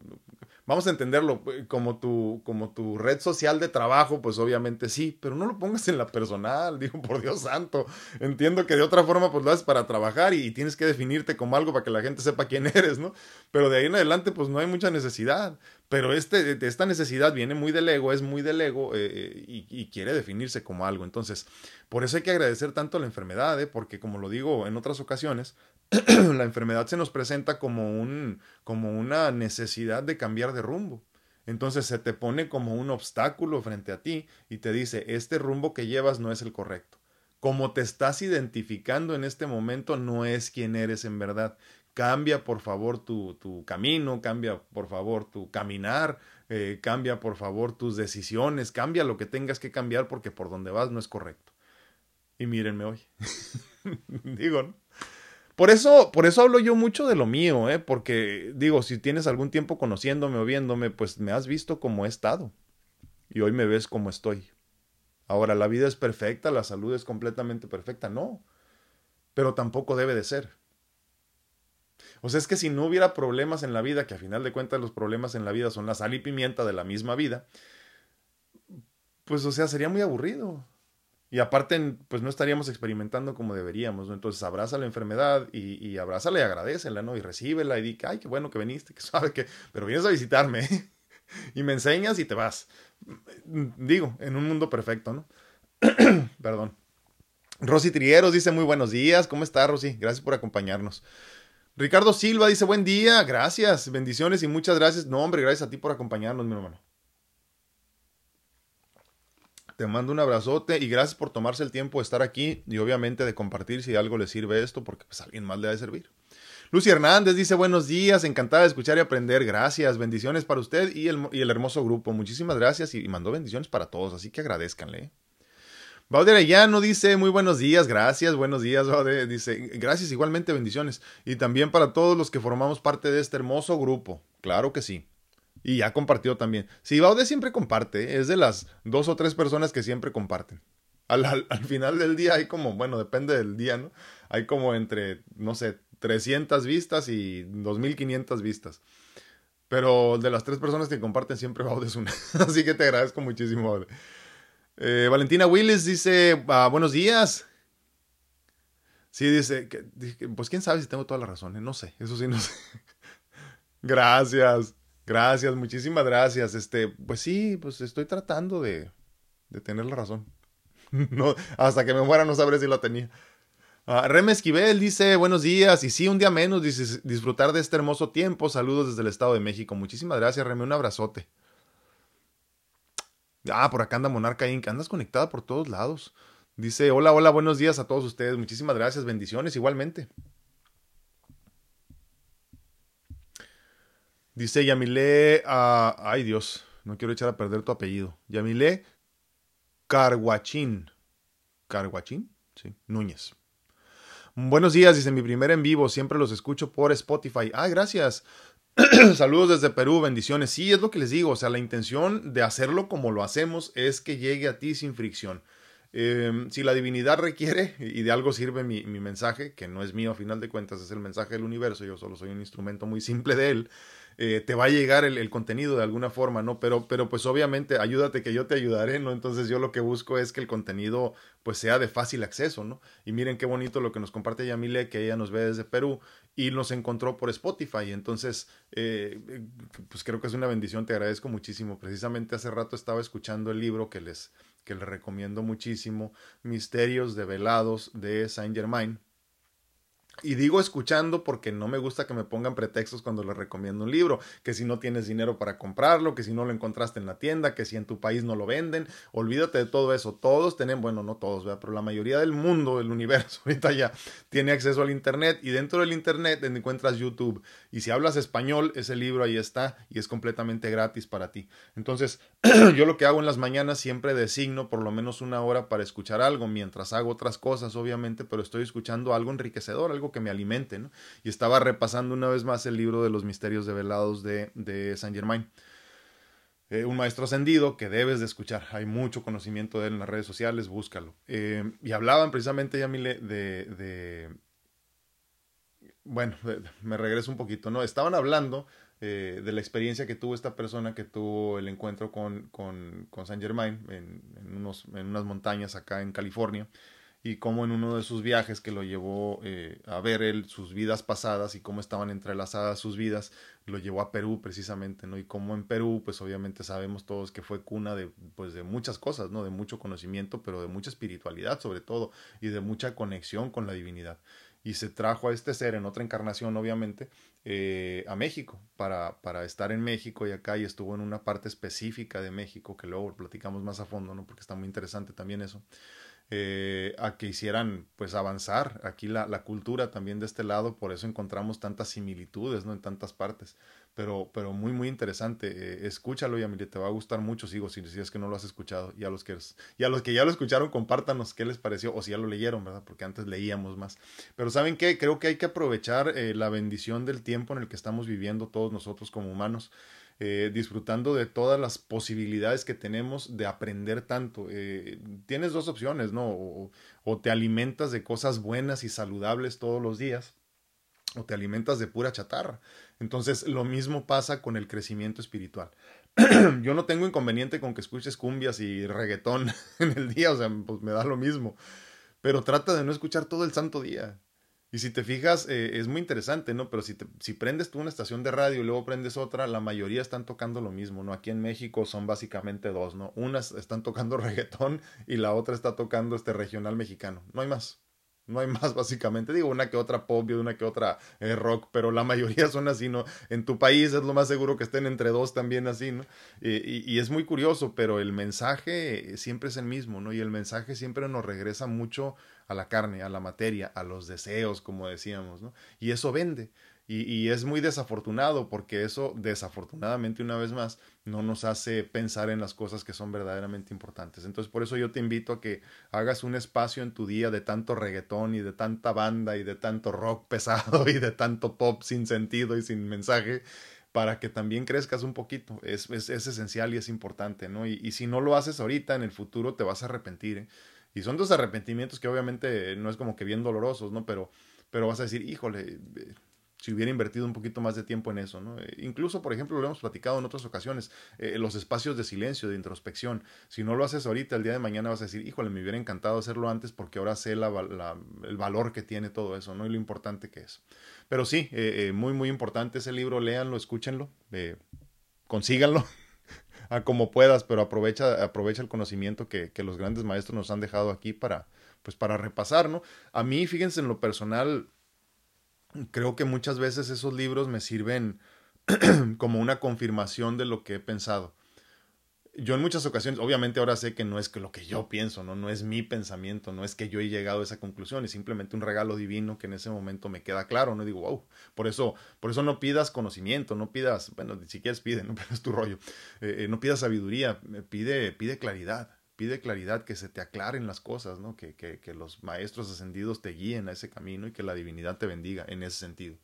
vamos a entenderlo como tu, como tu red social de trabajo, pues obviamente sí, pero no lo pongas en la personal, digo, por Dios santo. Entiendo que de otra forma, pues lo haces para trabajar y, tienes que definirte como algo para que la gente sepa quién eres, ¿no? Pero de ahí en adelante, pues no hay mucha necesidad. Pero este, esta necesidad viene muy del ego, es muy del ego eh, eh, y, quiere definirse como algo. Entonces, por eso hay que agradecer tanto la enfermedad, ¿eh? porque como lo digo en otras ocasiones, la enfermedad se nos presenta como, un, como una necesidad de cambiar de rumbo. Entonces se te pone como un obstáculo frente a ti y te dice, este rumbo que llevas no es el correcto. Como te estás identificando en este momento no es quien eres en verdad. Cambia por favor tu, tu camino, cambia por favor tu caminar, eh, cambia por favor tus decisiones, cambia lo que tengas que cambiar porque por donde vas no es correcto. Y mírenme hoy. Digo, ¿no? Por eso, por eso hablo yo mucho de lo mío, ¿eh? Porque, digo, si tienes algún tiempo conociéndome o viéndome, pues me has visto como he estado. y hoy me ves como estoy. Ahora, la vida es perfecta, la salud es completamente perfecta, no, pero tampoco debe de ser. Sea, es que si no hubiera problemas en la vida, que a final de cuentas los problemas en la vida son la sal y pimienta de la misma vida, pues o sea, sería muy aburrido. Y aparte, pues no estaríamos experimentando como deberíamos, ¿no? Entonces abraza la enfermedad y, y abrázala y agradecela, ¿no? Y recíbela y di, ay, qué bueno que viniste, que sabe que, pero vienes a visitarme ¿eh? y me enseñas y te vas. Digo, en un mundo perfecto, ¿no? Perdón. Rosy Trieros dice muy buenos días. ¿Cómo está, Rosy? Gracias por acompañarnos. Ricardo Silva dice buen día, gracias, bendiciones y muchas gracias. No, hombre, gracias a ti por acompañarnos, mi hermano. Te mando un abrazote y gracias por tomarse el tiempo de estar aquí y obviamente de compartir si algo le sirve esto, porque pues a alguien más le ha de servir. Lucy Hernández dice buenos días, encantada de escuchar y aprender, gracias, bendiciones para usted y el, y el hermoso grupo, muchísimas gracias y, mandó bendiciones para todos, así que agradezcanle. Baude Arellano dice muy buenos días, gracias, buenos días, Baude, dice gracias igualmente, bendiciones y también para todos los que formamos parte de este hermoso grupo, claro que sí. Y ya compartió también. Sí, Baude siempre comparte, es de las dos o tres personas que siempre comparten. Al, al, final del día hay como, bueno, depende del día, ¿no? Hay como entre, no sé, 300 vistas y 2500 vistas. Pero de las tres personas que comparten siempre Baude es una. Así que te agradezco muchísimo, Baude. Eh, Valentina Willis dice, ah, buenos días. Sí, dice, que, pues quién sabe si tengo toda la razón, ¿eh? no sé, eso sí, no sé. Gracias. Gracias, muchísimas gracias. Este, pues sí, pues estoy tratando de, de tener la razón. no, hasta que me muera no sabré si la tenía. Uh, Rem Esquivel dice, buenos días, y sí, un día menos, disfrutar de este hermoso tiempo. Saludos desde el Estado de México. Muchísimas gracias, Reme, un abrazote. Ah, por acá anda Monarca Inc. Andas conectada por todos lados. Dice, hola, hola, buenos días a todos ustedes. Muchísimas gracias, bendiciones igualmente. Dice Yamile, uh, ay Dios, no quiero echar a perder tu apellido. Yamile Carguachín. ¿Carguachín? Sí, Núñez. Buenos días, dice mi primer en vivo, siempre los escucho por Spotify. Ah, gracias. Saludos desde Perú, bendiciones. Sí, es lo que les digo, o sea, la intención de hacerlo como lo hacemos es que llegue a ti sin fricción. Eh, si la divinidad requiere y de algo sirve mi, mi, mensaje, que no es mío a final de cuentas, es el mensaje del universo, yo solo soy un instrumento muy simple de él, eh, te va a llegar el, el, contenido de alguna forma, ¿no? Pero, pero pues obviamente ayúdate que yo te ayudaré, ¿no? Entonces yo lo que busco es que el contenido pues sea de fácil acceso, ¿no? Y miren qué bonito lo que nos comparte Yamile, que ella nos ve desde Perú y nos encontró por Spotify. Entonces, eh, pues creo que es una bendición, te agradezco muchísimo. Precisamente hace rato estaba escuchando el libro que les, que les recomiendo muchísimo, Misterios Develados de Saint Germain y digo escuchando porque no me gusta que me pongan pretextos cuando les recomiendo un libro, que si no tienes dinero para comprarlo, que si no lo encontraste en la tienda, que si en tu país no lo venden, olvídate de todo eso. Todos tienen, bueno, no todos, pero la mayoría del mundo, del universo, ahorita ya tiene acceso al Internet y dentro del Internet encuentras YouTube. Y si hablas español, ese libro ahí está y es completamente gratis para ti. Entonces, yo lo que hago en las mañanas siempre designo por lo menos una hora para escuchar algo, mientras hago otras cosas, obviamente, pero estoy escuchando algo enriquecedor, algo que me alimente, ¿no? Y estaba repasando una vez más el libro de los misterios develados de, de Saint Germain. Eh, un maestro ascendido que debes de escuchar. Hay mucho conocimiento de él en las redes sociales, búscalo. Eh, y hablaban precisamente, Yamile, de, de bueno, me regreso un poquito, ¿no? Estaban hablando eh, de la experiencia que tuvo esta persona que tuvo el encuentro con, con, con Saint Germain en, en, unos, en unas montañas acá en California y cómo en uno de sus viajes que lo llevó eh, a ver él sus vidas pasadas y cómo estaban entrelazadas sus vidas, lo llevó a Perú precisamente, ¿no? Y cómo en Perú, pues obviamente sabemos todos que fue cuna de, pues, de muchas cosas, ¿no? De mucho conocimiento, pero de mucha espiritualidad sobre todo y de mucha conexión con la divinidad. Y se trajo a este ser en otra encarnación, obviamente, eh, a México, para, para estar en México y acá, y estuvo en una parte específica de México, que luego platicamos más a fondo, ¿no? Porque está muy interesante también eso eh, a que hicieran pues avanzar aquí la, la, cultura también de este lado, por eso encontramos tantas similitudes ¿no? en tantas partes, pero, pero muy muy interesante, eh, escúchalo y te va a gustar mucho, sigo si, si, es que no lo has escuchado, y a, los que, y a los que ya lo escucharon compártanos qué les pareció, o si ya lo leyeron, ¿verdad? Porque antes leíamos más, pero ¿saben qué? Creo que hay que aprovechar eh, la bendición del tiempo en el que estamos viviendo todos nosotros como humanos, eh, disfrutando de todas las posibilidades que tenemos de aprender tanto. Eh, tienes dos opciones, ¿no? O, o, te alimentas de cosas buenas y saludables todos los días, o te alimentas de pura chatarra. Entonces, lo mismo pasa con el crecimiento espiritual. Yo no tengo inconveniente con que escuches cumbias y reggaetón en el día, o sea, pues me da lo mismo. Pero trata de no escuchar todo el santo día. Y si te fijas, eh, es muy interesante, ¿no? Pero si, te, si prendes tú una estación de radio y luego prendes otra, la mayoría están tocando lo mismo, ¿no? Aquí en México son básicamente dos, ¿no? Unas están tocando reggaetón y la otra está tocando este regional mexicano. No hay más. No hay más, básicamente. Digo, una que otra pop y una que otra eh, rock, pero la mayoría son así, ¿no? En tu país es lo más seguro que estén entre dos también así, ¿no? Y, y, es muy curioso, pero el mensaje siempre es el mismo, ¿no? Y el mensaje siempre nos regresa mucho a la carne, a la materia, a los deseos, como decíamos, ¿no? Y eso vende. Y, es muy desafortunado porque eso, desafortunadamente, una vez más, no nos hace pensar en las cosas que son verdaderamente importantes. Entonces, por eso yo te invito a que hagas un espacio en tu día de tanto reggaetón y de tanta banda y de tanto rock pesado y de tanto pop sin sentido y sin mensaje para que también crezcas un poquito. Es, es, esencial y es importante, ¿no? Y, y, si no lo haces ahorita, en el futuro te vas a arrepentir. ¿eh? Y son dos arrepentimientos que obviamente no es como que bien dolorosos, ¿no? Pero, pero vas a decir, híjole, si hubiera invertido un poquito más de tiempo en eso. ¿no? Eh, incluso, por ejemplo, lo hemos platicado en otras ocasiones, eh, los espacios de silencio, de introspección. Si no lo haces ahorita, el día de mañana vas a decir, híjole, me hubiera encantado hacerlo antes porque ahora sé el valor que tiene todo eso ¿no? y lo importante que es. Pero sí, eh, muy, muy importante ese libro, léanlo, escúchenlo, consíganlo. a como puedas, pero aprovecha, aprovecha el conocimiento que, que los grandes maestros nos han dejado aquí para, pues para repasar, ¿no? A mí, fíjense, en lo personal, creo que muchas veces esos libros me sirven como una confirmación de lo que he pensado. Yo en muchas ocasiones, obviamente ahora sé que no es que lo que yo pienso, ¿no? no es mi pensamiento, no es que yo he llegado a esa conclusión, es simplemente un regalo divino que en ese momento me queda claro, no digo, wow, por eso, por eso no pidas conocimiento, no pidas, bueno, si quieres pide, no pero es tu rollo, eh, eh, no pidas sabiduría, pide, pide claridad, pide claridad, que se te aclaren las cosas, ¿no? Que, que, que, los maestros ascendidos te guíen a ese camino y que la divinidad te bendiga en ese sentido.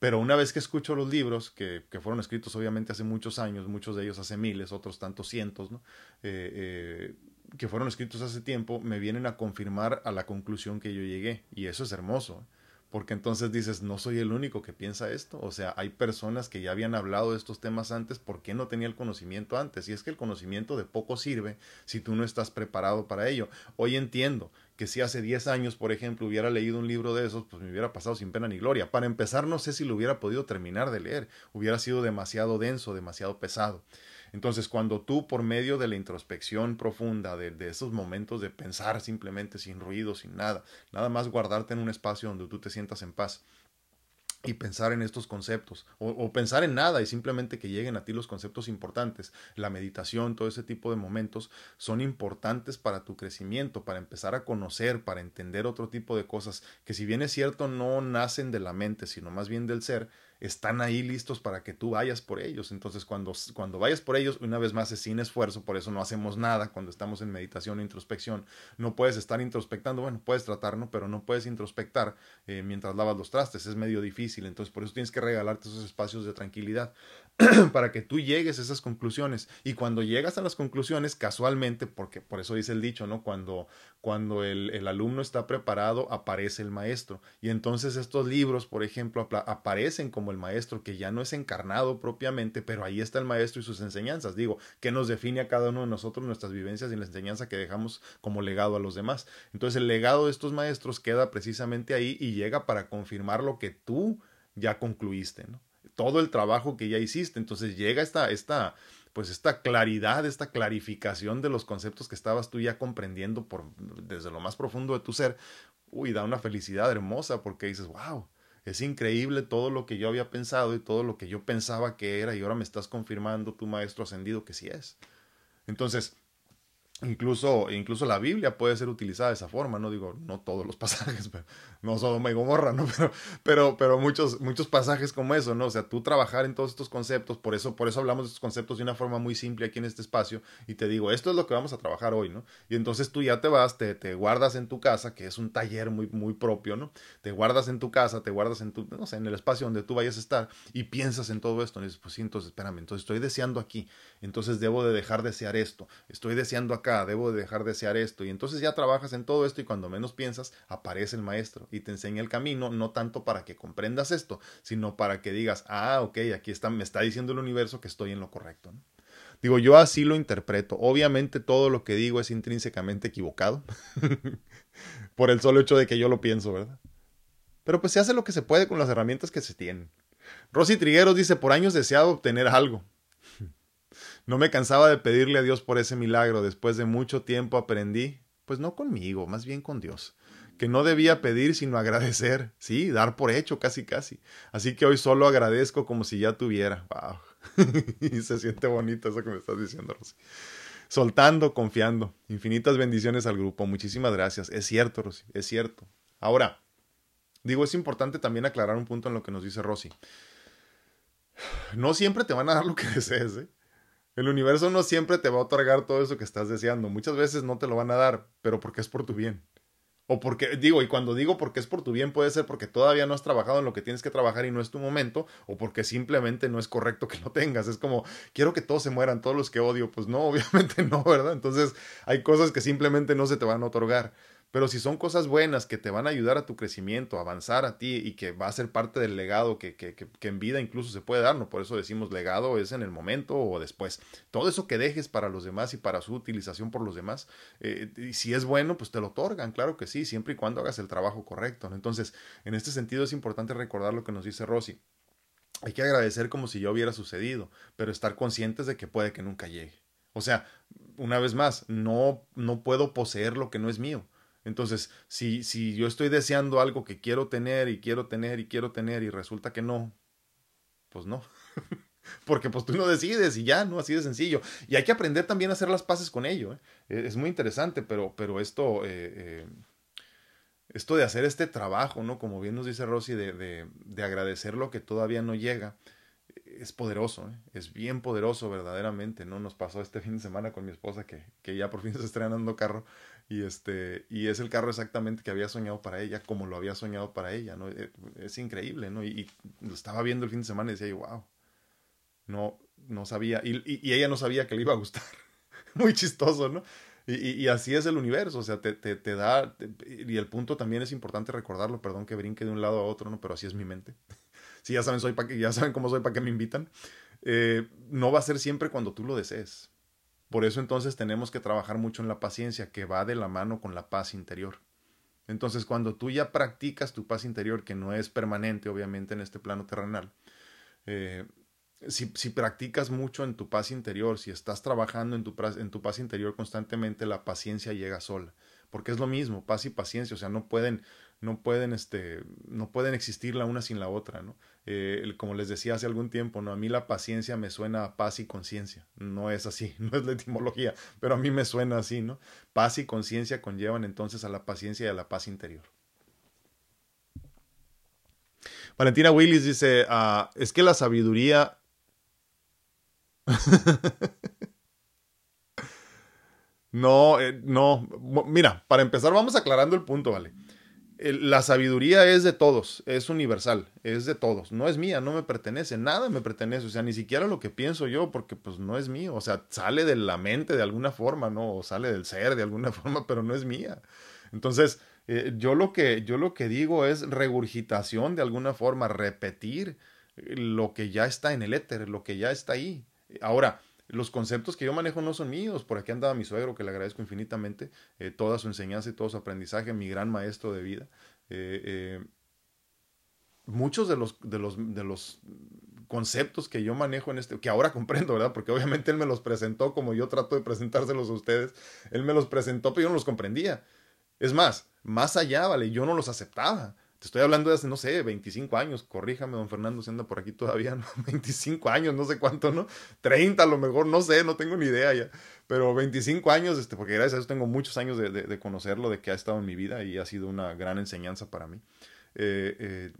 Pero una vez que escucho los libros, que, que fueron escritos obviamente hace muchos años, muchos de ellos hace miles, otros tantos cientos, ¿no? Eh, eh, que fueron escritos hace tiempo, me vienen a confirmar a la conclusión que yo llegué. Y eso es hermoso. ¿eh? porque entonces dices, no soy el único que piensa esto, o sea, hay personas que ya habían hablado de estos temas antes, ¿por qué no tenía el conocimiento antes? Y es que el conocimiento de poco sirve si tú no estás preparado para ello. Hoy entiendo que si hace 10 años, por ejemplo, hubiera leído un libro de esos, pues me hubiera pasado sin pena ni gloria. Para empezar, no sé si lo hubiera podido terminar de leer, hubiera sido demasiado denso, demasiado pesado. Entonces, cuando tú por medio de la introspección profunda, de, esos momentos de pensar simplemente sin ruido, sin nada, nada más guardarte en un espacio donde tú te sientas en paz, y pensar en estos conceptos o, pensar en nada y simplemente que lleguen a ti los conceptos importantes, la meditación, todo ese tipo de momentos son importantes para tu crecimiento, para empezar a conocer, para entender otro tipo de cosas que si bien es cierto no nacen de la mente, sino más bien del ser, están ahí listos para que tú vayas por ellos. Entonces, cuando, cuando vayas por ellos, una vez más es sin esfuerzo, por eso no hacemos nada cuando estamos en meditación o introspección. No puedes estar introspectando, bueno, puedes tratarlo, pero no puedes introspectar eh, mientras lavas los trastes, es medio difícil. Entonces, por eso tienes que regalarte esos espacios de tranquilidad para que tú llegues a esas conclusiones. Y cuando llegas a las conclusiones, casualmente, porque por eso dice el dicho, ¿no? Cuando, cuando el, el alumno está preparado, aparece el maestro. Y entonces estos libros, por ejemplo, aparecen como el maestro, que ya no es encarnado propiamente, pero ahí está el maestro y sus enseñanzas. Digo, que nos define a cada uno de nosotros nuestras vivencias y la enseñanza que dejamos como legado a los demás. Entonces el legado de estos maestros queda precisamente ahí y llega para confirmar lo que tú ya concluiste, ¿no? Todo el trabajo que ya hiciste. Entonces llega esta, esta, pues esta claridad, esta clarificación de los conceptos que estabas tú ya comprendiendo por, desde lo más profundo de tu ser. Uy, da una felicidad hermosa porque dices, wow, es increíble todo lo que yo había pensado y todo lo que yo pensaba que era y ahora me estás confirmando tu maestro ascendido que sí es. Entonces, Incluso, incluso la Biblia puede ser utilizada de esa forma, no digo, no todos los pasajes, pero, no Sodoma y Gomorra, ¿no? Pero, pero, pero muchos, muchos pasajes como eso, ¿no? O sea, tú trabajar en todos estos conceptos, por eso, por eso hablamos de estos conceptos de una forma muy simple aquí en este espacio, y te digo, esto es lo que vamos a trabajar hoy, ¿no? Y entonces tú ya te vas, te, te guardas en tu casa, que es un taller muy, muy propio, ¿no? Te guardas en tu casa, te guardas en tu, no sé, en el espacio donde tú vayas a estar, y piensas en todo esto, y dices, pues sí, entonces, espérame, entonces estoy deseando aquí, entonces debo de dejar de desear esto, estoy deseando acá, debo de dejar de desear esto, y entonces ya trabajas en todo esto y cuando menos piensas, aparece el maestro y te enseña el camino, no tanto para que comprendas esto, sino para que digas, ah, ok, aquí me está diciendo el universo que estoy en lo correcto. Digo, yo así lo interpreto. Obviamente todo lo que digo es intrínsecamente equivocado, por el solo hecho de que yo lo pienso, ¿verdad? Pero pues se hace lo que se puede con las herramientas que se tienen. Rosy Trigueros dice, por años deseado obtener algo. No me cansaba de pedirle a Dios por ese milagro. Después de mucho tiempo aprendí, pues no conmigo, más bien con Dios, que no debía pedir sino agradecer, sí, dar por hecho casi casi. Así que hoy solo agradezco como si ya tuviera. Wow. y se siente bonito eso que me estás diciendo, Rosy. Soltando, confiando. Infinitas bendiciones al grupo. Muchísimas gracias. Es cierto, Rosy, es cierto. Ahora, digo, es importante también aclarar un punto en lo que nos dice Rosy. No siempre te van a dar lo que desees, ¿eh? El universo no siempre te va a otorgar todo eso que estás deseando. Muchas veces no te lo van a dar, pero porque es por tu bien. O porque, digo, y cuando digo porque es por tu bien, puede ser porque todavía no has trabajado en lo que tienes que trabajar y no es tu momento, o porque simplemente no es correcto que lo tengas. Es como, quiero que todos se mueran, todos los que odio. Pues no, obviamente no, ¿verdad? Entonces hay cosas que simplemente no se te van a otorgar. Pero si son cosas buenas que te van a ayudar a tu crecimiento, a avanzar a ti y que va a ser parte del legado que, que, que, en vida incluso se puede dar, ¿no? Por eso decimos legado es en el momento o después. Todo eso que dejes para los demás y para su utilización por los demás, eh, y si es bueno, pues te lo otorgan, claro que sí, siempre y cuando hagas el trabajo correcto. ¿no? Entonces, en este sentido es importante recordar lo que nos dice Rosy. Hay que agradecer como si ya hubiera sucedido, pero estar conscientes de que puede que nunca llegue. O sea, una vez más, no, no puedo poseer lo que no es mío. Entonces, si, si yo estoy deseando algo que quiero tener y quiero tener y quiero tener y resulta que no, pues no. Porque pues tú no decides y ya, ¿no? Así de sencillo. Y hay que aprender también a hacer las paces con ello. ¿eh? E, es muy interesante, pero, pero esto, eh, eh, esto de hacer este trabajo, ¿no? Como bien nos dice Rosy, de, de, de agradecer lo que todavía no llega, es poderoso, ¿eh? es bien poderoso verdaderamente, ¿no? Nos pasó este fin de semana con mi esposa que, que ya por fin se está estrenando carro y este y es el carro exactamente que había soñado para ella como lo había soñado para ella no e, es, increíble no y, lo estaba viendo el fin de semana y decía wow no no sabía y, y, ella no sabía que le iba a gustar. Muy chistoso no y, así es el universo o sea te, te, da y el punto también es importante recordarlo perdón que brinque de un lado a otro no pero así es mi mente. Si ya saben soy para ya saben cómo soy para qué me invitan. Eh, no va a ser siempre cuando tú lo desees por eso entonces tenemos que trabajar mucho en la paciencia, que va de la mano con la paz interior. Entonces cuando tú ya practicas tu paz interior, que no es permanente obviamente en este plano terrenal, eh, si, practicas mucho en tu paz interior, si estás trabajando en tu, en tu paz interior constantemente, la paciencia llega sola. Porque es lo mismo, paz y paciencia, o sea, no pueden, no pueden, este, no pueden existir la una sin la otra, ¿no? Eh, como les decía hace algún tiempo, ¿no? A mí la paciencia me suena a paz y conciencia. No es así, no es la etimología, pero a mí me suena así, ¿no? Paz y conciencia conllevan entonces a la paciencia y a la paz interior. Valentina Willis dice, ah, es que la sabiduría... no, eh, no. Mira, para empezar vamos aclarando el punto, ¿vale? La sabiduría es de todos, es universal, es de todos, no es mía, no me pertenece, nada me pertenece, o sea, ni siquiera lo que pienso yo, porque pues no es mío, o sea, sale de la mente de alguna forma, ¿no? O sale del ser de alguna forma, pero no es mía. Entonces, eh, yo, lo que, yo lo que digo es regurgitación de alguna forma, repetir lo que ya está en el éter, lo que ya está ahí. Ahora, los conceptos que yo manejo no son míos. Por aquí andaba mi suegro, que le agradezco infinitamente eh, toda su enseñanza y todo su aprendizaje, mi gran maestro de vida. Eh, eh, muchos de los, de, los, de los conceptos que yo manejo en este, que ahora comprendo, ¿verdad? Porque obviamente él me los presentó como yo trato de presentárselos a ustedes. Él me los presentó, pero yo no los comprendía. Es más, más allá, ¿vale? Yo no los aceptaba Te estoy hablando de hace, no sé, 25 años. Corríjame, don Fernando, si anda por aquí todavía, ¿no? 25 años, no sé cuánto, ¿no? 30 a lo mejor, no sé, no tengo ni idea ya. Pero 25 años, este, porque gracias a eso tengo muchos años de, de, conocerlo, de que ha estado en mi vida y ha sido una gran enseñanza para mí. Eh, eh,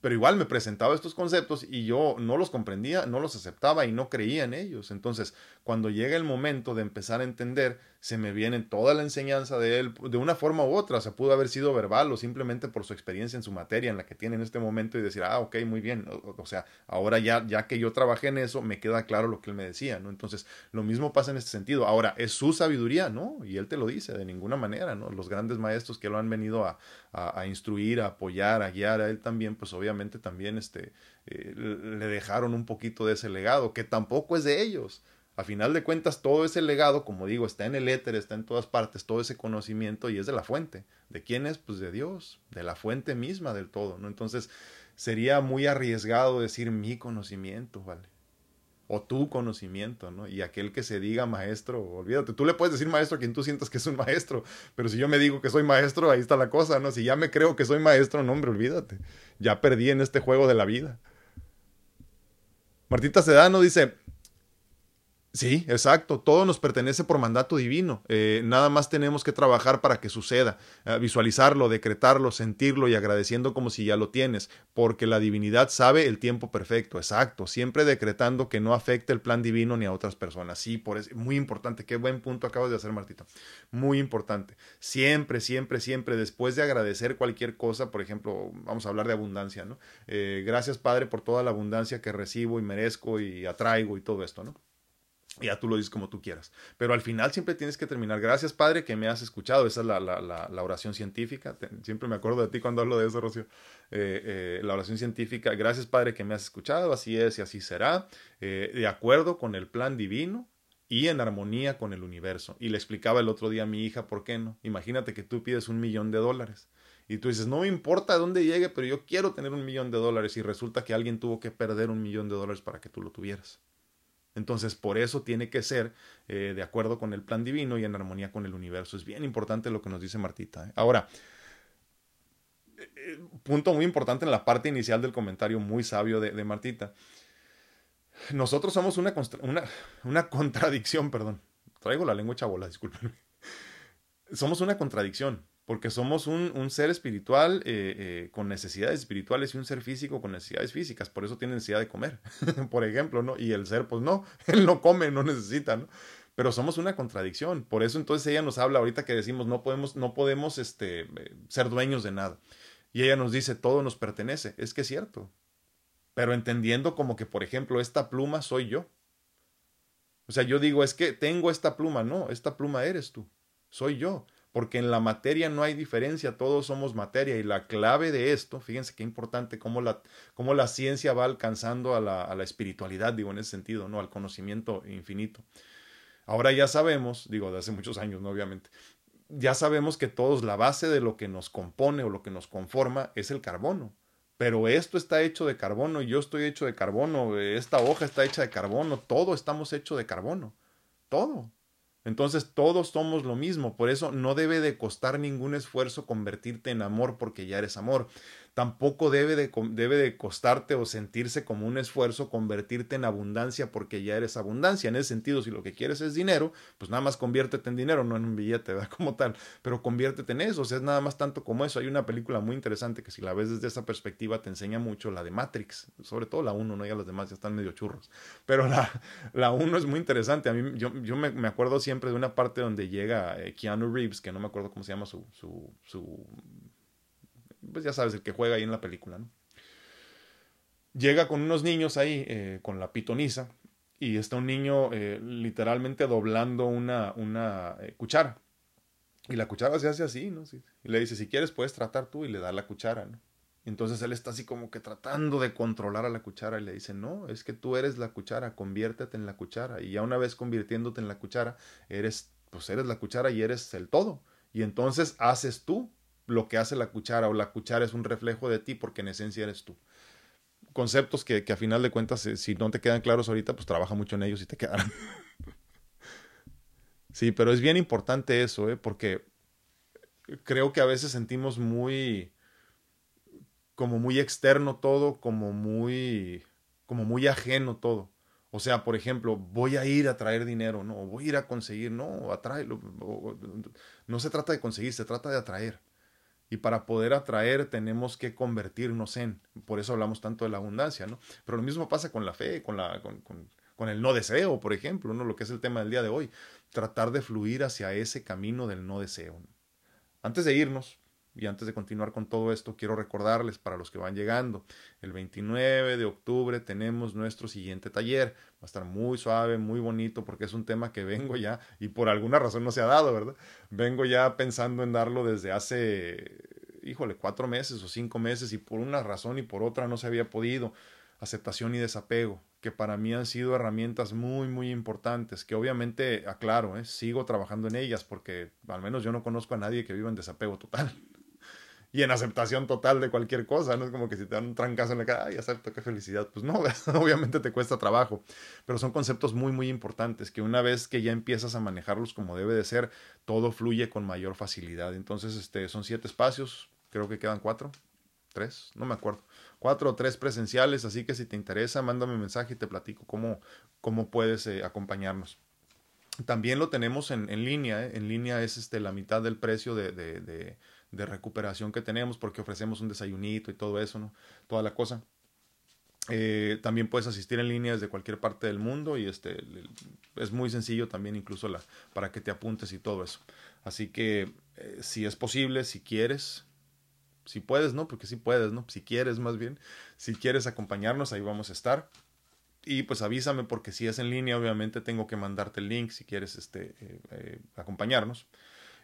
pero igual me presentaba estos conceptos y yo no los comprendía, no los aceptaba y no creía en ellos. Entonces, cuando llega el momento de empezar a entender, se me viene toda la enseñanza de él de una forma u otra. O sea, pudo haber sido verbal o simplemente por su experiencia en su materia en la que tiene en este momento y decir, ah, ok, muy bien. O, sea, ahora ya, ya que yo trabajé en eso, me queda claro lo que él me decía, ¿no? Entonces, lo mismo pasa en este sentido. Ahora, es su sabiduría, ¿no? Y él te lo dice de ninguna manera, ¿no? Los grandes maestros que lo han venido a, a, instruir, a apoyar, a guiar a él también, pues obviamente también este, eh, le dejaron un poquito de ese legado, que tampoco es de ellos a final de cuentas, todo ese legado, como digo, está en el éter, está en todas partes, todo ese conocimiento y es de la fuente. ¿De quién es? Pues de Dios, de la fuente misma del todo, ¿no? Entonces, sería muy arriesgado decir mi conocimiento, ¿vale? O tu conocimiento, ¿no? Y aquel que se diga maestro, olvídate, tú le puedes decir maestro a quien tú sientas que es un maestro, pero si yo me digo que soy maestro, ahí está la cosa, ¿no? Si ya me creo que soy maestro, no, hombre, olvídate. Ya perdí en este juego de la vida. Martita Sedano dice, Sí, exacto. Todo nos pertenece por mandato divino. Eh, nada más tenemos que trabajar para que suceda, eh, visualizarlo, decretarlo, sentirlo y agradeciendo como si ya lo tienes, porque la divinidad sabe el tiempo perfecto. Exacto. Siempre decretando que no afecte el plan divino ni a otras personas. Sí, por eso. Muy importante. Qué buen punto acabas de hacer, Martita. Muy importante. Siempre, siempre, siempre, después de agradecer cualquier cosa, por ejemplo, vamos a hablar de abundancia, ¿no? Eh, gracias, Padre, por toda la abundancia que recibo y merezco y atraigo y todo esto, ¿no? Ya tú lo dices como tú quieras. Pero al final siempre tienes que terminar. Gracias, Padre, que me has escuchado. Esa es la, la, oración científica. siempre me acuerdo de ti cuando hablo de eso, Rocío. Eh, eh, la oración científica. Gracias, Padre, que me has escuchado. Así es y así será. Eh, de acuerdo con el plan divino y en armonía con el universo. Y le explicaba el otro día a mi hija, ¿por qué no? Imagínate que tú pides un millón de dólares. Y tú dices, no me importa dónde llegue, pero yo quiero tener un millón de dólares. Y resulta que alguien tuvo que perder un millón de dólares para que tú lo tuvieras. Entonces, por eso tiene que ser eh, de acuerdo con el plan divino y en armonía con el universo. Es bien importante lo que nos dice Martita. ¿eh? Ahora, eh, punto muy importante en la parte inicial del comentario muy sabio de, Martita. Nosotros somos una, una, una, contradicción, perdón. Traigo la lengua chabola, discúlpenme. Somos una contradicción porque somos un, un ser espiritual eh, eh, con necesidades espirituales y un ser físico con necesidades físicas, por eso tiene necesidad de comer, por ejemplo, ¿no? Y el ser, pues no, él no come, no necesita, ¿no? Pero somos una contradicción, por eso entonces ella nos habla ahorita que decimos no podemos, no podemos este, eh, ser dueños de nada. Y ella nos dice todo nos pertenece, es que es cierto, pero entendiendo como que, por ejemplo, esta pluma soy yo. O sea, yo digo, es que tengo esta pluma, no, esta pluma eres tú, soy yo porque en la materia no hay diferencia, todos somos materia y la clave de esto, fíjense qué importante cómo la, cómo la ciencia va alcanzando a la, a la espiritualidad, digo en ese sentido, ¿no? al conocimiento infinito. Ahora ya sabemos, digo de hace muchos años, ¿no? obviamente, ya sabemos que todos la base de lo que nos compone o lo que nos conforma es el carbono. Pero esto está hecho de carbono, yo estoy hecho de carbono, esta hoja está hecha de carbono, todo estamos hecho de carbono. Todo. Entonces todos somos lo mismo, por eso no debe de costar ningún esfuerzo convertirte en amor porque ya eres amor tampoco debe de, debe de costarte o sentirse como un esfuerzo convertirte en abundancia porque ya eres abundancia. En ese sentido, si lo que quieres es dinero, pues nada más conviértete en dinero, no en un billete, ¿verdad? Como tal, pero conviértete en eso, o sea, es nada más tanto como eso. Hay una película muy interesante que si la ves desde esa perspectiva te enseña mucho, la de Matrix, sobre todo la 1, no ya las demás ya están medio churros, pero la, la 1 es muy interesante. A mí, yo, yo me, acuerdo siempre de una parte donde llega eh, Keanu Reeves, que no me acuerdo cómo se llama su, su, su pues ya sabes, el que juega ahí en la película, ¿no? Llega con unos niños ahí, eh, con la pitonisa, y está un niño eh, literalmente doblando una, una eh, cuchara. Y la cuchara se hace así, ¿no? Y le dice, si quieres puedes tratar tú, y le da la cuchara, ¿no? Entonces él está así como que tratando de controlar a la cuchara y le dice, no, es que tú eres la cuchara, conviértete en la cuchara. Y ya una vez convirtiéndote en la cuchara, eres, pues eres la cuchara y eres el todo. Y entonces haces tú lo que hace la cuchara o la cuchara es un reflejo de ti porque en esencia eres tú. Conceptos que, que a final de cuentas, eh, si no te quedan claros ahorita, pues trabaja mucho en ellos y te quedarán. sí, pero es bien importante eso, ¿eh? porque creo que a veces sentimos muy como muy externo todo, como muy, como muy ajeno todo. O sea, por ejemplo, voy a ir a traer dinero, no, voy a ir a conseguir, no, atraerlo. No se trata de conseguir, se trata de atraer. Y para poder atraer tenemos que convertirnos en. Por eso hablamos tanto de la abundancia, ¿no? Pero lo mismo pasa con la fe, con, la, con, con, con el no deseo, por ejemplo, ¿no? Lo que es el tema del día de hoy. Tratar de fluir hacia ese camino del no deseo. Antes de irnos, y antes de continuar con todo esto, quiero recordarles para los que van llegando, el 29 de octubre tenemos nuestro siguiente taller. Va a estar muy suave, muy bonito, porque es un tema que vengo ya, y por alguna razón no se ha dado, ¿verdad? Vengo ya pensando en darlo desde hace, híjole, cuatro meses o cinco meses, y por una razón y por otra no se había podido. Aceptación y desapego, que para mí han sido herramientas muy, muy importantes, que obviamente, aclaro, ¿eh? sigo trabajando en ellas, porque al menos yo no conozco a nadie que viva en desapego total y en aceptación total de cualquier cosa, no es como que si te dan un trancazo en la cara, ay, acepto, qué felicidad, pues no, obviamente te cuesta trabajo, pero son conceptos muy, muy importantes que una vez que ya empiezas a manejarlos como debe de ser, todo fluye con mayor facilidad. Entonces, este, son siete espacios, creo que quedan cuatro, tres, no me acuerdo, cuatro o tres presenciales, así que si te interesa, mándame un mensaje y te platico cómo, cómo puedes eh, acompañarnos. También lo tenemos en, en línea, ¿eh? en línea es este, la mitad del precio de, de recuperación que tenemos porque ofrecemos un desayunito y todo eso, ¿no? Toda la cosa. Eh, también puedes asistir en línea desde cualquier parte del mundo y este es muy sencillo también incluso la, para que te apuntes y todo eso. Así que eh, si es posible, si quieres, si puedes, ¿no? Porque si puedes, ¿no? Si quieres más bien, si quieres acompañarnos, ahí vamos a estar. Y pues avísame porque si es en línea, obviamente tengo que mandarte el link si quieres este, eh, acompañarnos.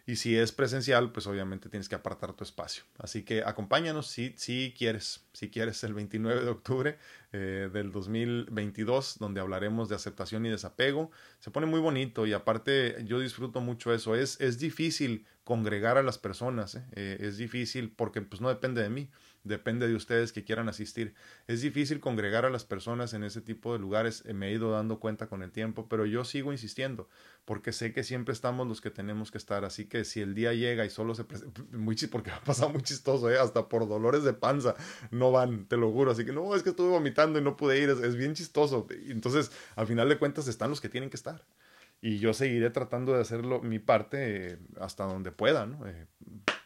Y si es presencial, pues obviamente tienes que apartar tu espacio. Así que acompáñanos si, si quieres, si quieres el 29 de octubre eh, del 2022, donde hablaremos de aceptación y desapego. Se pone muy bonito y aparte yo disfruto mucho eso. Es, es difícil congregar a las personas, ¿eh? Eh, es difícil porque pues no depende de mí depende de ustedes que quieran asistir. Es difícil congregar a las personas en ese tipo de lugares, me he ido dando cuenta con el tiempo, pero yo sigo insistiendo, porque sé que siempre estamos los que tenemos que estar, así que si el día llega y solo se presenta, muy porque ha pasado muy chistoso, ¿eh? hasta por dolores de panza no van, te lo juro, así que no, es que estuve vomitando y no pude ir, es, bien chistoso, entonces al final de cuentas están los que tienen que estar y yo seguiré tratando de hacerlo mi parte eh, hasta donde pueda, ¿no? Eh,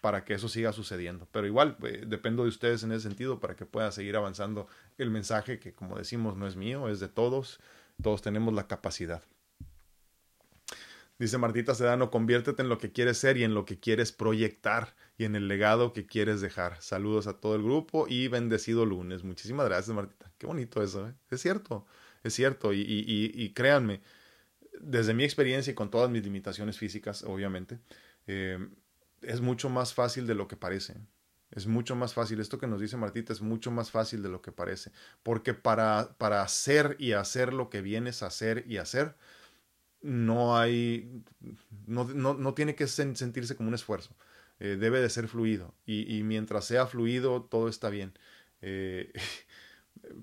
para que eso siga sucediendo. Pero igual, eh, dependo de ustedes en ese sentido para que pueda seguir avanzando el mensaje que, como decimos, no es mío, es de todos. Todos tenemos la capacidad. Dice Martita Sedano, conviértete en lo que quieres ser y en lo que quieres proyectar y en el legado que quieres dejar. Saludos a todo el grupo y bendecido lunes. Muchísimas gracias, Martita. Qué bonito eso, ¿eh? Es cierto, es cierto. Y, y, créanme, desde mi experiencia y con todas mis limitaciones físicas, obviamente, eh, es mucho más fácil de lo que parece. Es mucho más fácil. Esto que nos dice Martita es mucho más fácil de lo que parece. Porque para, para hacer y hacer lo que vienes a hacer y hacer, no hay. No, no, no tiene que sentirse como un esfuerzo. Eh, debe de ser fluido. Y, y, mientras sea fluido, todo está bien. Eh,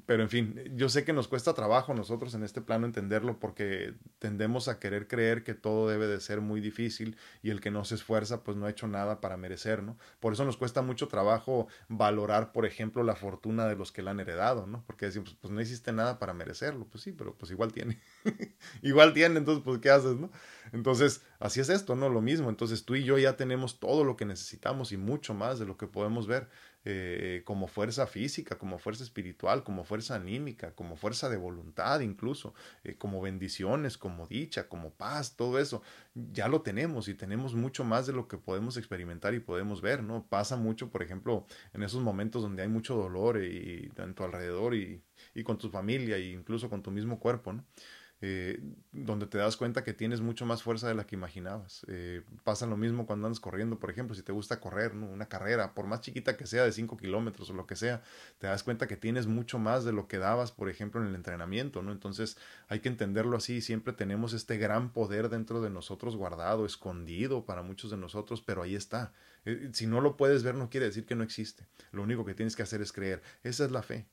pero en fin, yo sé que nos cuesta trabajo nosotros en este plano entenderlo porque tendemos a querer creer que todo debe de ser muy difícil y el que no se esfuerza pues no ha hecho nada para merecer, ¿no? Por eso nos cuesta mucho trabajo valorar, por ejemplo, la fortuna de los que la han heredado, ¿no? Porque decimos, pues no hiciste nada para merecerlo, pues sí, pero pues igual tiene, igual tiene, entonces pues ¿qué haces, no? Entonces, así es esto, ¿no? Lo mismo, entonces tú y yo ya tenemos todo lo que necesitamos y mucho más de lo que podemos ver. Eh, como fuerza física, como fuerza espiritual, como fuerza anímica, como fuerza de voluntad incluso, eh, como bendiciones, como dicha, como paz, todo eso, ya lo tenemos y tenemos mucho más de lo que podemos experimentar y podemos ver, ¿no? Pasa mucho, por ejemplo, en esos momentos donde hay mucho dolor y, en tu alrededor y, y con tu familia e incluso con tu mismo cuerpo, ¿no? Eh, donde te das cuenta que tienes mucho más fuerza de la que imaginabas. Eh, pasa lo mismo cuando andas corriendo, por ejemplo, si te gusta correr, ¿no? una carrera, por más chiquita que sea, de 5 kilómetros o lo que sea, te das cuenta que tienes mucho más de lo que dabas, por ejemplo, en el entrenamiento, ¿no? Entonces hay que entenderlo así, siempre tenemos este gran poder dentro de nosotros guardado, escondido para muchos de nosotros, pero ahí está. Eh, si no lo puedes ver, no quiere decir que no existe. Lo único que tienes que hacer es creer. Esa es la fe.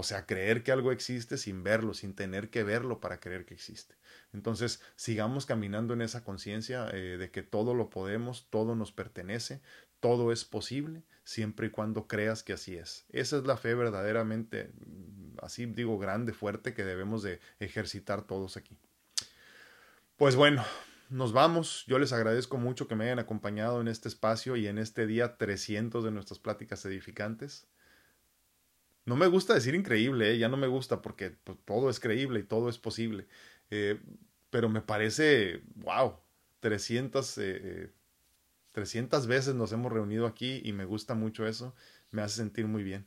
O sea, creer que algo existe sin verlo, sin tener que verlo para creer que existe. Entonces, sigamos caminando en esa conciencia eh, de que todo lo podemos, todo nos pertenece, todo es posible, siempre y cuando creas que así es. Esa es la fe verdaderamente, así digo, grande, fuerte, que debemos de ejercitar todos aquí. Pues bueno, nos vamos. Yo les agradezco mucho que me hayan acompañado en este espacio y en este día 300 de nuestras pláticas edificantes. No me gusta decir increíble, ¿eh? ya no me gusta porque pues, todo es creíble y todo es posible. Eh, pero me parece, wow, 300, 300 eh, veces nos hemos reunido aquí y me gusta mucho eso. Me hace sentir muy bien.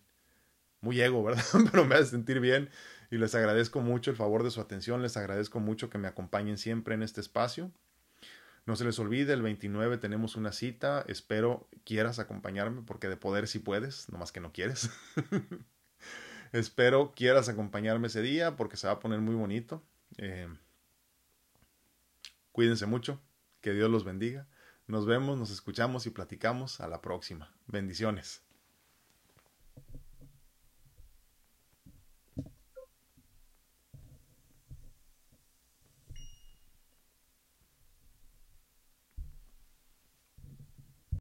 Muy ego, ¿verdad? pero me hace sentir bien y les agradezco mucho el favor de su atención. Les agradezco mucho que me acompañen siempre en este espacio. No se les olvide, el 29 tenemos una cita. Espero quieras acompañarme porque de poder si puedes, nomás que no quieres. Espero quieras acompañarme ese día porque se va a poner muy bonito. Eh, cuídense mucho. Que Dios los bendiga. Nos vemos, nos escuchamos y platicamos a la próxima. Bendiciones.